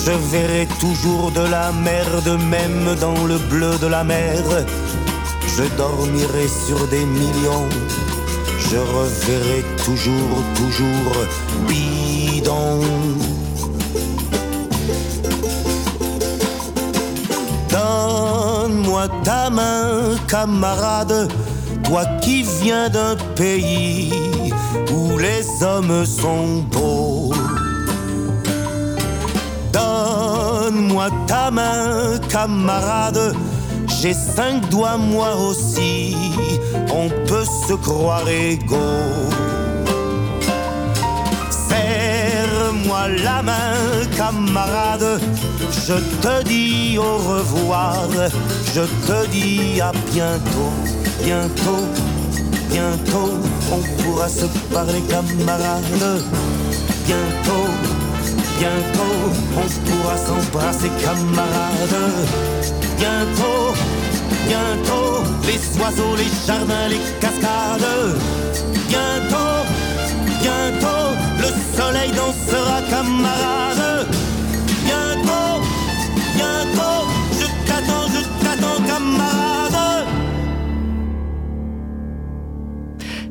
Je verrai toujours de la merde, même dans le bleu de la mer. Je dormirai sur des millions. Je reverrai toujours, toujours bidon. Donne-moi ta main, camarade, toi qui viens d'un pays où les hommes sont beaux. Donne-moi ta main, camarade, j'ai cinq doigts moi aussi, on peut se croire égaux. Serre-moi la main, camarade, je te dis au revoir, je te dis à bientôt, bientôt, bientôt, on pourra se parler, camarade. Bientôt, bientôt, on pourra s'embrasser, camarade. Bientôt, bientôt, les oiseaux, les jardins, les cascades.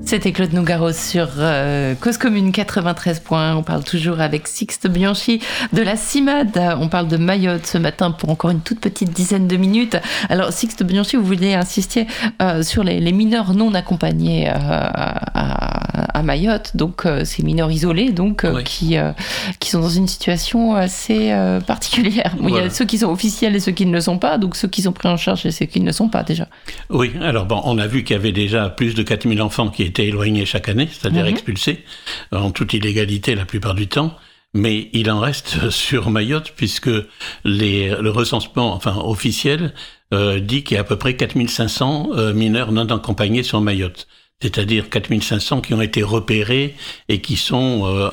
C'était Claude Nougaro sur euh, Cause Commune 93 points. On parle toujours avec Sixte Bianchi de la CIMAD. On parle de Mayotte ce matin pour encore une toute petite dizaine de minutes. Alors Sixte Bianchi, vous voulez insister euh, sur les, mineurs non accompagnés euh, à Mayotte, donc euh, ces mineurs isolés, donc euh, Oui. qui euh, qui sont dans une situation assez particulière. Bon, Il y a ceux qui sont officiels et ceux qui ne le sont pas, donc ceux qui sont pris en charge et ceux qui ne le sont pas déjà. Oui, alors bon, on a vu qu'il y avait déjà plus de 4000 enfants qui étaient éloignés chaque année, c'est-à-dire Mhm. expulsés, en toute illégalité la plupart du temps. Mais il en reste sur Mayotte puisque les, le recensement enfin, officiel euh, dit qu'il y a à peu près 4500 euh, mineurs non accompagnés sur Mayotte. C'est-à-dire 4500 qui ont été repérés et qui sont euh,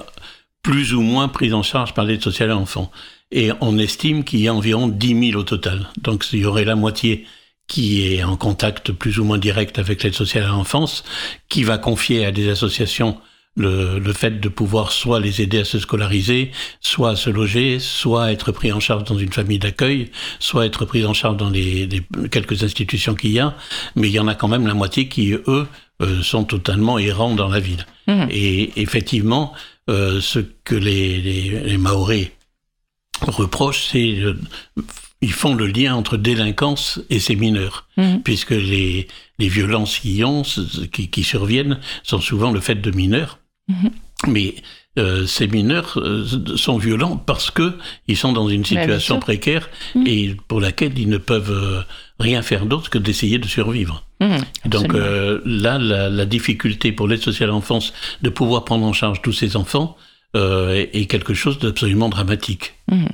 plus ou moins pris en charge par l'aide sociale à l'enfant. Et on estime qu'il y a environ 10 000 au total. Donc il y aurait la moitié qui est en contact plus ou moins direct avec l'aide sociale à l'enfance, qui va confier à des associations le, fait de pouvoir soit les aider à se scolariser, soit à se loger, soit être pris en charge dans une famille d'accueil, soit être pris en charge dans les quelques institutions qu'il y a. Mais il y en a quand même la moitié qui, eux, euh, sont totalement errants dans la ville. Mhm. Et effectivement, euh, ce que les, les, les Maoris reprochent, c'est euh, ils font le lien entre délinquance et ces mineurs, Mhm. puisque les, les violences qui, ont, qui, qui surviennent sont souvent le fait de mineurs. Mhm. Mais euh, ces mineurs euh, sont violents parce que ils sont dans une bien situation précaire et pour laquelle ils ne peuvent euh, rien faire d'autre que d'essayer de survivre. Mhm, Donc euh, là, la, la difficulté pour l'aide sociale à l'enfance de pouvoir prendre en charge tous ces enfants euh, est, est quelque chose d'absolument dramatique. Mhm.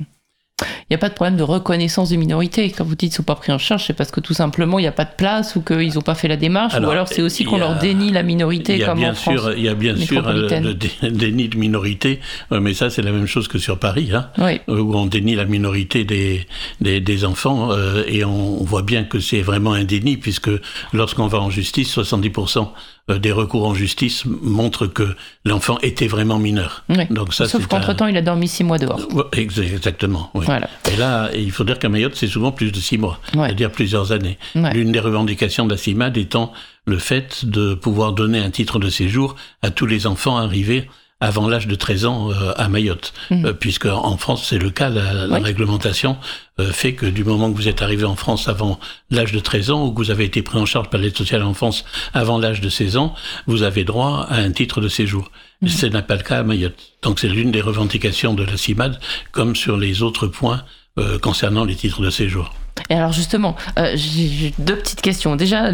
Il n'y a pas de problème de reconnaissance des minorités. Quand vous dites qu'ils ne sont pas pris en charge, c'est parce que tout simplement il n'y a pas de place ou qu'ils n'ont pas fait la démarche, Alors, ou alors c'est aussi qu'on leur dénie la minorité Il y a comme bien en France. sûr, il y a bien sûr euh, le dé- déni de minorité, euh, mais ça c'est la même chose que sur Paris, hein, Oui. euh, où on dénie la minorité des, des, des enfants euh, et on voit bien que c'est vraiment un déni puisque lorsqu'on va en justice, 70% des recours en justice montrent que l'enfant était vraiment mineur. Donc ça, Sauf qu'entre-temps, il a dormi six mois dehors. Exactement. Et là, il faut dire qu'à Mayotte, c'est souvent plus de six mois, c'est-à-dire plusieurs années. L'une des revendications de la CIMAD étant le fait de pouvoir donner un titre de séjour à tous les enfants arrivés avant l'âge de 13 ans euh, à Mayotte, mmh. Euh, puisque en France c'est le cas, la, réglementation euh, fait que du moment que vous êtes arrivé en France avant l'âge de 13 ans ou que vous avez été pris en charge par l'aide sociale en France avant l'âge de 16 ans, vous avez droit à un titre de séjour. Mmh. Ce n'est pas le cas à Mayotte. Donc c'est l'une des revendications de la CIMAD, comme sur les autres points concernant les titres de séjour. Et alors justement, euh, j'ai deux petites questions. Déjà,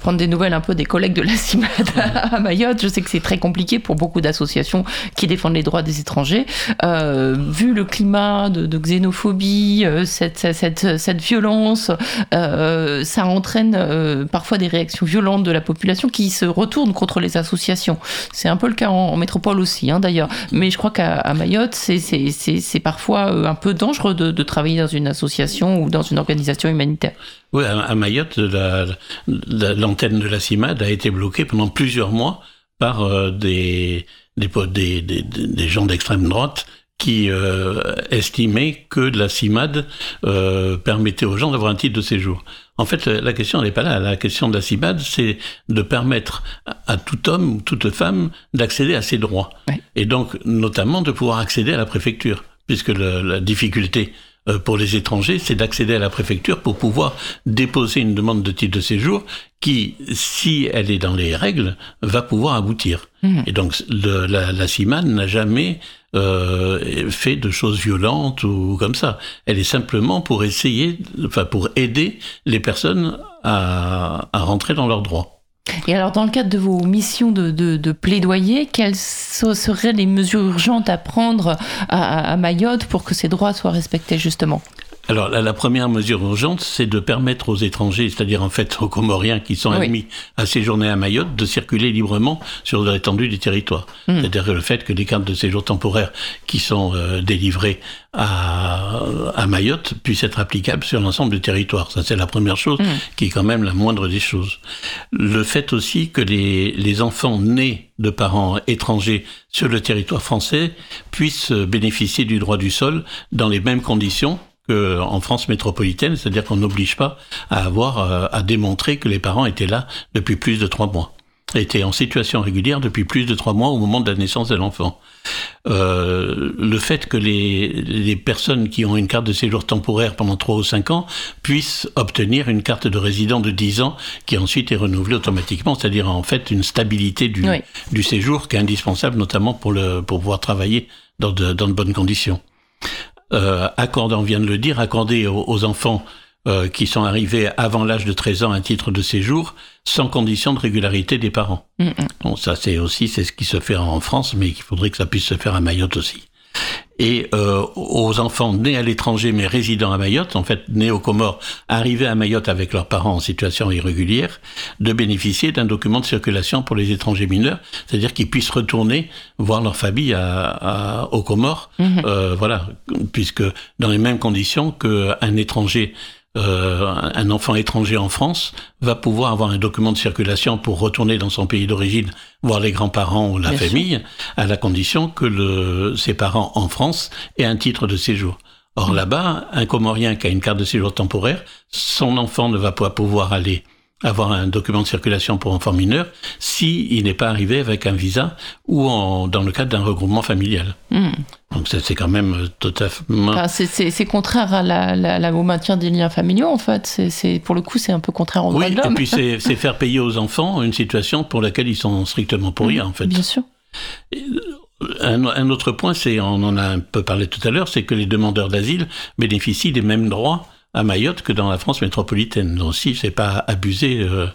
prendre des nouvelles un peu des collègues de la CIMAD à, Mayotte. Je sais que c'est très compliqué pour beaucoup d'associations qui défendent les droits des étrangers. Euh, vu le climat de, xénophobie, euh, cette, cette, cette, violence, ça entraîne parfois des réactions violentes de la population qui se retournent contre les associations. C'est un peu le cas en, métropole aussi, hein, d'ailleurs. Mais je crois qu'à Mayotte, c'est parfois un peu dangereux de, de travailler dans une association ou dans une organisation humanitaire. Oui, à, Mayotte, l'antenne de la CIMAD a été bloquée pendant plusieurs mois par euh, des, des, des, des, gens d'extrême droite qui euh, estimaient que la CIMAD euh, permettait aux gens d'avoir un titre de séjour. En fait, la question n'est pas là. La question de la CIMAD, c'est de permettre à tout homme ou toute femme d'accéder à ses droits. Et donc, notamment, de pouvoir accéder à la préfecture. Puisque la difficulté pour les étrangers, c'est d'accéder à la préfecture pour pouvoir déposer une demande de titre de séjour qui, si elle est dans les règles, va pouvoir aboutir. Mmh. Et donc la, la CIMAN n'a jamais euh, fait de choses violentes ou comme ça. Elle est simplement pour essayer, enfin pour aider les personnes à, à rentrer dans leurs droits. Et alors, dans le cadre de vos missions de, plaidoyer, quelles seraient les mesures urgentes à prendre à, Mayotte pour que ces droits soient respectés, justement? Alors, la, première mesure urgente, c'est de permettre aux étrangers, c'est-à-dire en fait aux Comoriens qui sont admis à séjourner à Mayotte, de circuler librement sur l'étendue du territoire. Hmm. C'est-à-dire le fait que les cartes de séjour temporaires qui sont euh, délivrées à, à, Mayotte puissent être applicables sur l'ensemble du territoire. Ça, c'est la première chose, hmm. qui est quand même la moindre des choses. Le fait aussi que les, les enfants nés de parents étrangers sur le territoire français puissent bénéficier du droit du sol dans les mêmes conditions en France métropolitaine, c'est-à-dire qu'on n'oblige pas à avoir euh, à démontrer que les parents étaient là depuis plus de trois mois, étaient en situation régulière depuis plus de trois mois au moment de la naissance de l'enfant. Euh, le fait que les, les, personnes qui ont une carte de séjour temporaire pendant trois ou cinq ans puissent obtenir une carte de résident de 10 ans qui ensuite est renouvelée automatiquement, c'est-à-dire en fait une stabilité du, du séjour qui est indispensable notamment pour, le, pour pouvoir travailler dans de, dans de bonnes conditions euh, on vient de le dire, accorder aux, enfants euh, qui sont arrivés avant l'âge de 13 ans un titre de séjour sans condition de régularité des parents. Mm, mm. Bon, ça c'est aussi c'est ce qui se fait en France, mais il faudrait que ça puisse se faire à Mayotte aussi et euh, aux enfants nés à l'étranger mais résidant à Mayotte, en fait nés aux Comores, arrivés à Mayotte avec leurs parents en situation irrégulière, de bénéficier d'un document de circulation pour les étrangers mineurs, c'est-à-dire qu'ils puissent retourner voir leur famille à, à, aux Comores, mhm. euh, voilà, puisque dans les mêmes conditions qu'un étranger euh, un enfant étranger en France va pouvoir avoir un document de circulation pour retourner dans son pays d'origine, voir les grands-parents ou la famille, à la condition que le, ses parents en France aient un titre de séjour. Or là-bas, un Comorien qui a une carte de séjour temporaire, son enfant ne va pas pouvoir aller avoir un document de circulation pour enfants mineurs si il n'est pas arrivé avec un visa ou en, dans le cadre d'un regroupement familial. Hmm. Donc c'est quand même totalement... Enfin, c'est contraire à la, la, au maintien des liens familiaux en fait. C'est Pour le coup c'est un peu contraire au droit de l'homme. et puis c'est faire payer aux enfants une situation pour laquelle ils sont strictement pour rien en fait. Bien sûr. Un, un autre point, c'est on en a un peu parlé tout à l'heure, c'est que les demandeurs d'asile bénéficient des mêmes droits à Mayotte que dans la France métropolitaine. Donc si c'est pas abusé euh,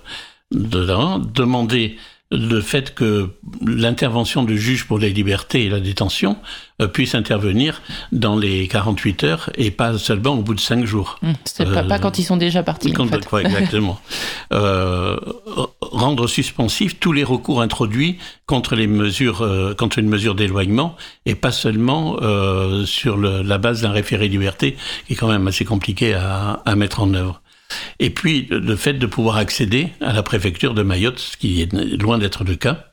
de demander le fait que l'intervention du juge pour les libertés et la détention euh, puisse intervenir dans les 48 heures et pas seulement au bout de 5 jours. Mmh, pas, pas, quand ils sont déjà partis. Quand, exactement. euh, rendre suspensif tous les recours introduits contre les mesures, euh, contre une mesure d'éloignement et pas seulement euh, sur le, la base d'un référé liberté qui est quand même assez compliqué à, à mettre en œuvre. Et puis le fait de pouvoir accéder à la préfecture de Mayotte, ce qui est loin d'être le cas.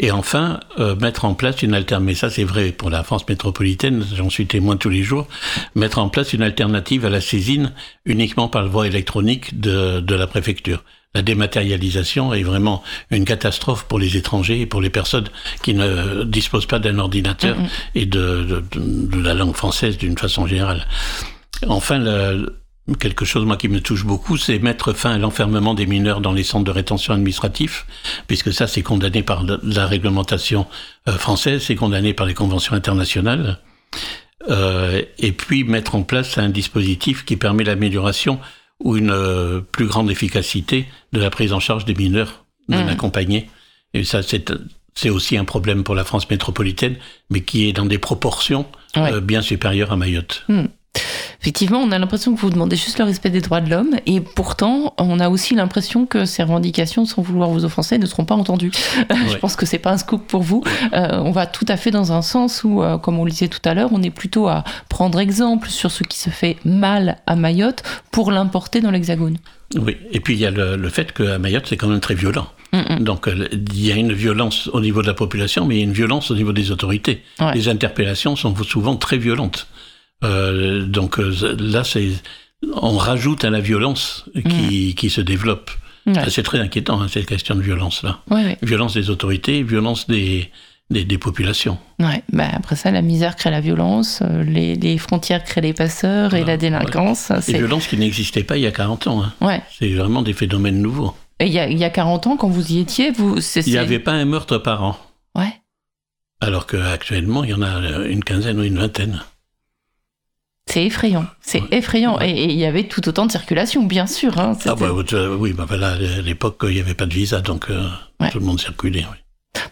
Et enfin, euh, mettre en place une alternative, mais ça c'est vrai pour la France métropolitaine, j'en suis témoin tous les jours, mettre en place une alternative à la saisine uniquement par le voie électronique de, de la préfecture. La dématérialisation est vraiment une catastrophe pour les étrangers et pour les personnes qui ne disposent pas d'un ordinateur et de, de, de, la langue française d'une façon générale. Enfin, le, quelque chose moi qui me touche beaucoup, c'est mettre fin à l'enfermement des mineurs dans les centres de rétention administratif, puisque ça c'est condamné par la réglementation euh, française, c'est condamné par les conventions internationales. Euh, et puis mettre en place un dispositif qui permet l'amélioration ou une euh, plus grande efficacité de la prise en charge des mineurs non mmh. accompagnés. Et ça c'est c'est aussi un problème pour la France métropolitaine, mais qui est dans des proportions ouais. euh, bien supérieures à Mayotte. Mmh. Effectivement, on a l'impression que vous demandez juste le respect des droits de l'homme, et pourtant, on a aussi l'impression que ces revendications, sans vouloir vous offenser, ne seront pas entendues. Ouais. Je pense que c'est pas un scoop pour vous. Euh, on va tout à fait dans un sens où, euh, comme on le disait tout à l'heure, on est plutôt à prendre exemple sur ce qui se fait mal à Mayotte pour l'importer dans l'Hexagone. Oui, et puis il y a le, le fait qu'à Mayotte, c'est quand même très violent. Mm -mm. Donc il y a une violence au niveau de la population, mais il y a une violence au niveau des autorités. Ouais. Les interpellations sont souvent très violentes. Euh, donc euh, là, c'est on rajoute à la violence qui, mmh. qui se développe. Ouais. C'est très inquiétant, hein, cette question de violence-là. Ouais, ouais. Violence des autorités, violence des, des, des populations. Bah après ça, la misère crée la violence, euh, les, les frontières créent les passeurs et la délinquance. Ouais. Des violences qui n'existaient pas il y a 40 ans. Hein. C'est vraiment des phénomènes nouveaux. Et il y, a, il y a 40 ans, quand vous y étiez, vous... Il n'y avait pas un meurtre par an. Ouais. Alors qu'actuellement, il y en a une quinzaine ou une vingtaine. C'est effrayant, c'est ouais. effrayant. Ouais. Et il y avait tout autant de circulation, bien sûr. Hein, ah bah, oui, bah, là, à l'époque, il n'y avait pas de visa, donc euh, ouais. tout le monde circulait. Oui.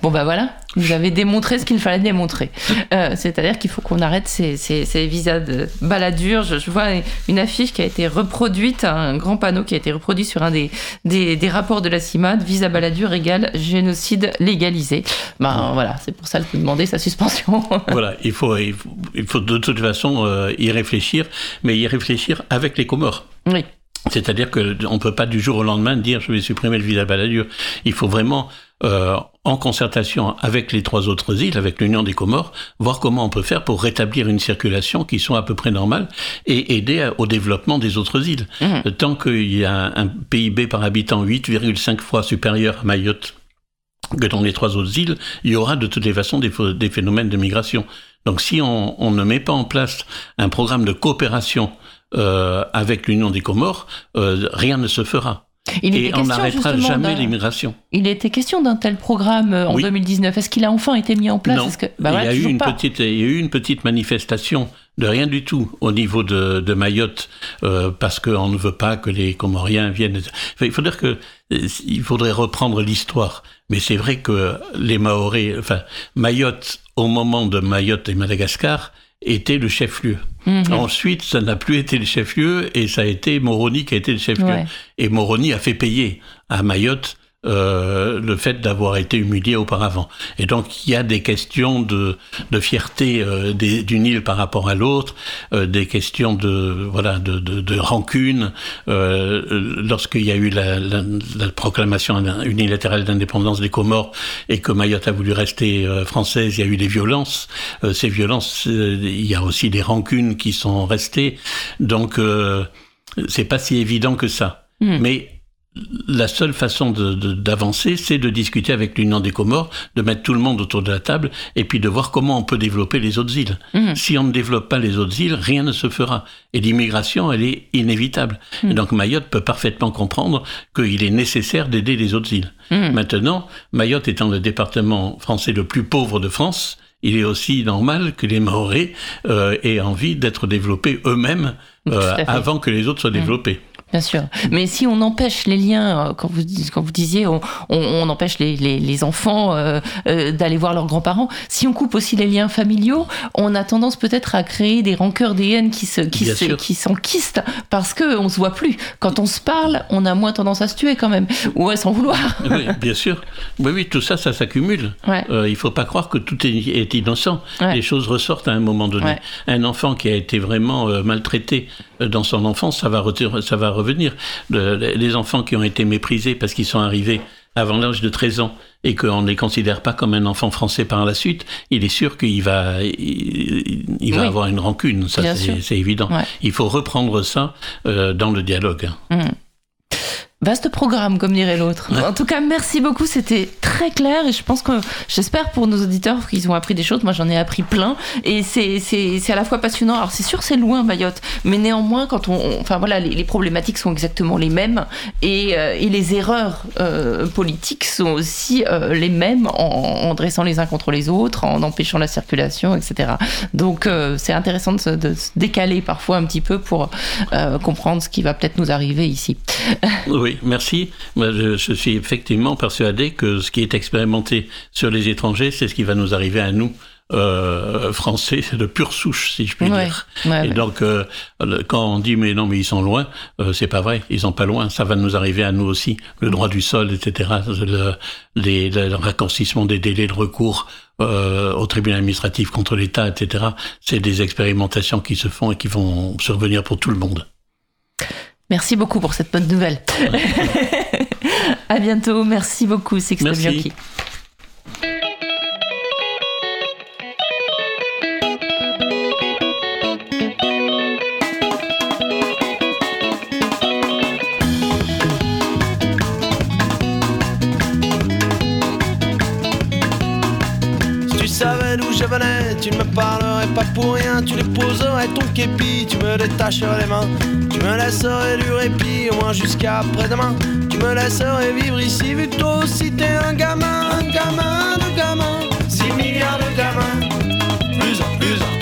Bon bah voilà, vous avez démontré ce qu'il fallait démontrer. Euh, C'est-à-dire qu'il faut qu'on arrête ces, ces, ces, visas de baladure. Je, je, vois une affiche qui a été reproduite, un grand panneau qui a été reproduit sur un des, des, des rapports de la CIMAD, visa baladure égale génocide légalisé. Ben voilà, c'est pour ça qu'il faut demander sa suspension. voilà, il faut, il faut, il faut de toute façon euh, y réfléchir, mais y réfléchir avec les Comores. Oui. C'est-à-dire qu'on ne peut pas du jour au lendemain dire je vais supprimer le visa baladure. Il faut vraiment, euh, en concertation avec les trois autres îles, avec l'Union des Comores, voir comment on peut faire pour rétablir une circulation qui soit à peu près normale et aider au développement des autres îles. Mmh. Tant qu'il y a un PIB par habitant 8,5 fois supérieur à Mayotte que dans les trois autres îles, il y aura de toutes les façons des, des phénomènes de migration. Donc si on, on, ne met pas en place un programme de coopération euh, avec l'Union des Comores, euh, rien ne se fera. Il et on n'arrêtera jamais l'immigration. Il était question d'un tel programme euh, en oui. 2019. Est-ce qu'il a enfin été mis en place? Non. Que... Bah, il, voilà, y a eu une petite, il y a eu une petite manifestation de rien du tout au niveau de, de Mayotte euh, parce qu'on ne veut pas que les Comoriens viennent. Enfin, il faut dire que il faudrait reprendre l'histoire. Mais c'est vrai que les Maoris, enfin Mayotte, au moment de Mayotte et Madagascar, était le chef-lieu. Mmh. Ensuite, ça n'a plus été le chef-lieu et ça a été Moroni qui a été le chef-lieu. Ouais. Et Moroni a fait payer à Mayotte euh, le fait d'avoir été humilié auparavant. Et donc il y a des questions de, de fierté euh, d'une île par rapport à l'autre, euh, des questions de voilà de, de, de rancune. Euh, lorsqu'il y a eu la, la, la proclamation unilatérale d'indépendance des Comores et que Mayotte a voulu rester française, il y a eu des violences. Ces violences, il y a aussi des rancunes qui sont restées. Donc c'est pas si évident que ça. Mmh. Mais la seule façon d'avancer, c'est de discuter avec l'Union des Comores, de mettre tout le monde autour de la table et puis de voir comment on peut développer les autres îles. Mmh. Si on ne développe pas les autres îles, rien ne se fera. Et l'immigration, elle est inévitable. Mmh. Et donc Mayotte peut parfaitement comprendre qu'il est nécessaire d'aider les autres îles. Mmh. Maintenant, Mayotte étant le département français le plus pauvre de France, il est aussi normal que les Maoris euh, aient envie d'être développés eux-mêmes euh, avant que les autres soient développés. Bien sûr. Mais si on empêche les liens, euh, quand vous, quand vous disiez, on, on, on empêche les, les, les enfants euh, euh, d'aller voir leurs grands-parents, si on coupe aussi les liens familiaux, on a tendance peut-être à créer des rancœurs, des haines qui se, qui se, qui s'enquistent parce que on se voit plus. Quand on se parle, on a moins tendance à se tuer quand même, ou à s'en vouloir. oui, bien sûr. Oui, oui, tout ça, ça s'accumule. Ouais. Euh, il faut pas croire que tout est, est innocent. Ouais. Les choses ressortent à un moment donné. Ouais. Un enfant qui a été vraiment maltraité dans son enfance, ça va, ça va revenir. les enfants qui ont été méprisés parce qu'ils sont arrivés avant l'âge de 13 ans et qu'on ne les considère pas comme un enfant français par la suite, il est sûr qu'il va, il, va avoir une rancune, ça c'est évident. Il faut reprendre ça euh, dans le dialogue. Mmh. Vaste programme, comme dirait l'autre. En tout cas, merci beaucoup. C'était très clair et je pense que j'espère pour nos auditeurs qu'ils ont appris des choses. Moi, j'en ai appris plein et c'est, c'est, c'est à la fois passionnant. Alors, c'est sûr, c'est loin Mayotte, mais néanmoins, quand on, enfin voilà, les, problématiques sont exactement les mêmes et, euh, et les erreurs euh, politiques sont aussi euh, les mêmes en, dressant les uns contre les autres, en empêchant la circulation, etc. Donc, c'est intéressant de se, de se, décaler parfois un petit peu pour comprendre ce qui va peut-être nous arriver ici. Oui, merci. je, suis effectivement persuadé que ce qui est expérimenté sur les étrangers, c'est ce qui va nous arriver à nous. Euh, français de pure souche, si je puis dire. et donc, euh, quand on dit mais non, mais ils sont loin, euh, c'est pas vrai, ils sont pas loin. Ça va nous arriver à nous aussi. Le droit du sol, etc. Le, les, le raccourcissement des délais de recours au tribunal administratif contre l'État, etc. C'est des expérimentations qui se font et qui vont survenir pour tout le monde. Merci beaucoup pour cette bonne nouvelle. à bientôt. Merci beaucoup, Sixto Bianchi. tu ne me parlerais pas pour rien, tu les poserais ton képi, tu me détacherais les mains, tu me laisserais du répit, au moins jusqu'à après-demain, tu me laisserais vivre ici, vu que aussi t'es un gamin, un gamin de gamin, 6 milliards de gamins, plus un, plus un,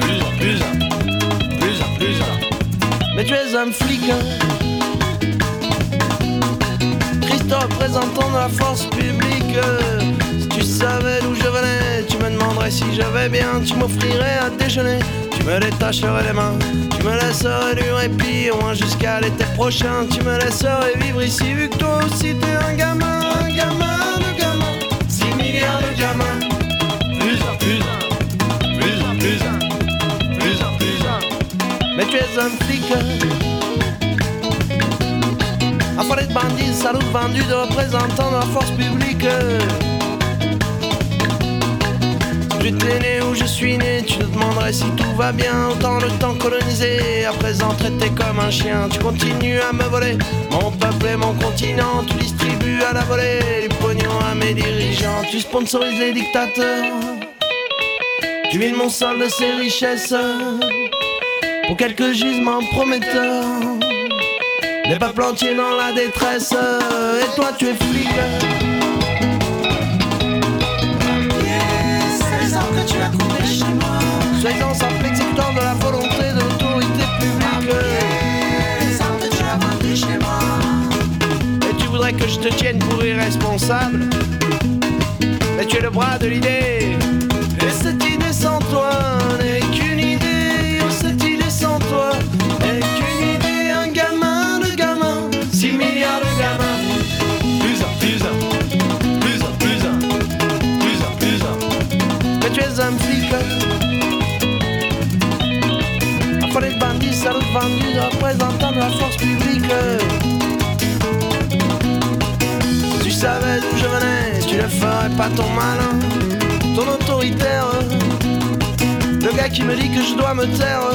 plus un, plus un, plus un, plus un, mais tu es un flic, Christ représentant de la force publique, tu savais d'où je venais, tu me demanderais si j'avais bien, tu m'offrirais à déjeuner, tu me détacherais les mains, tu me laisserais du répit, au moins jusqu'à l'été prochain, tu me laisserais vivre ici, vu que toi aussi t'es un gamin, un gamin de gamin, 6 milliards de gamins, plus un, plus plus un, plus plus un, plus mais tu es un flic. Affolé de bandits, salaud vendu de représentants de la force publique. Tu t'es né où je suis né, tu te demanderais si tout va bien. Autant le temps colonisé, à présent traité comme un chien. Tu continues à me voler mon peuple et mon continent. Tu distribues à la volée les pognons à mes dirigeants. Tu sponsorises les dictateurs. Tu vides mon sol de ses richesses pour quelques gisements prometteurs. Les peuples entiers dans la détresse, et toi tu es flic. Simple exécutant de la volonté de l'autorité publique. Et tu voudrais que je te tienne pour irresponsable? Mais tu es le bras de l'idée. Bandits, représentant de la force publique. Tu savais d'où je venais, tu ne ferais pas ton malin, ton autoritaire. Le gars qui me dit que je dois me taire.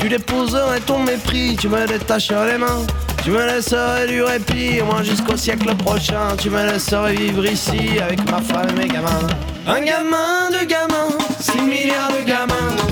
Tu déposerais ton mépris, tu me détacherais les mains. Tu me laisserais du répit, moins jusqu'au siècle prochain. Tu me laisserais vivre ici avec ma femme et mes gamins. Un gamin de gamins, 6 milliards de gamins.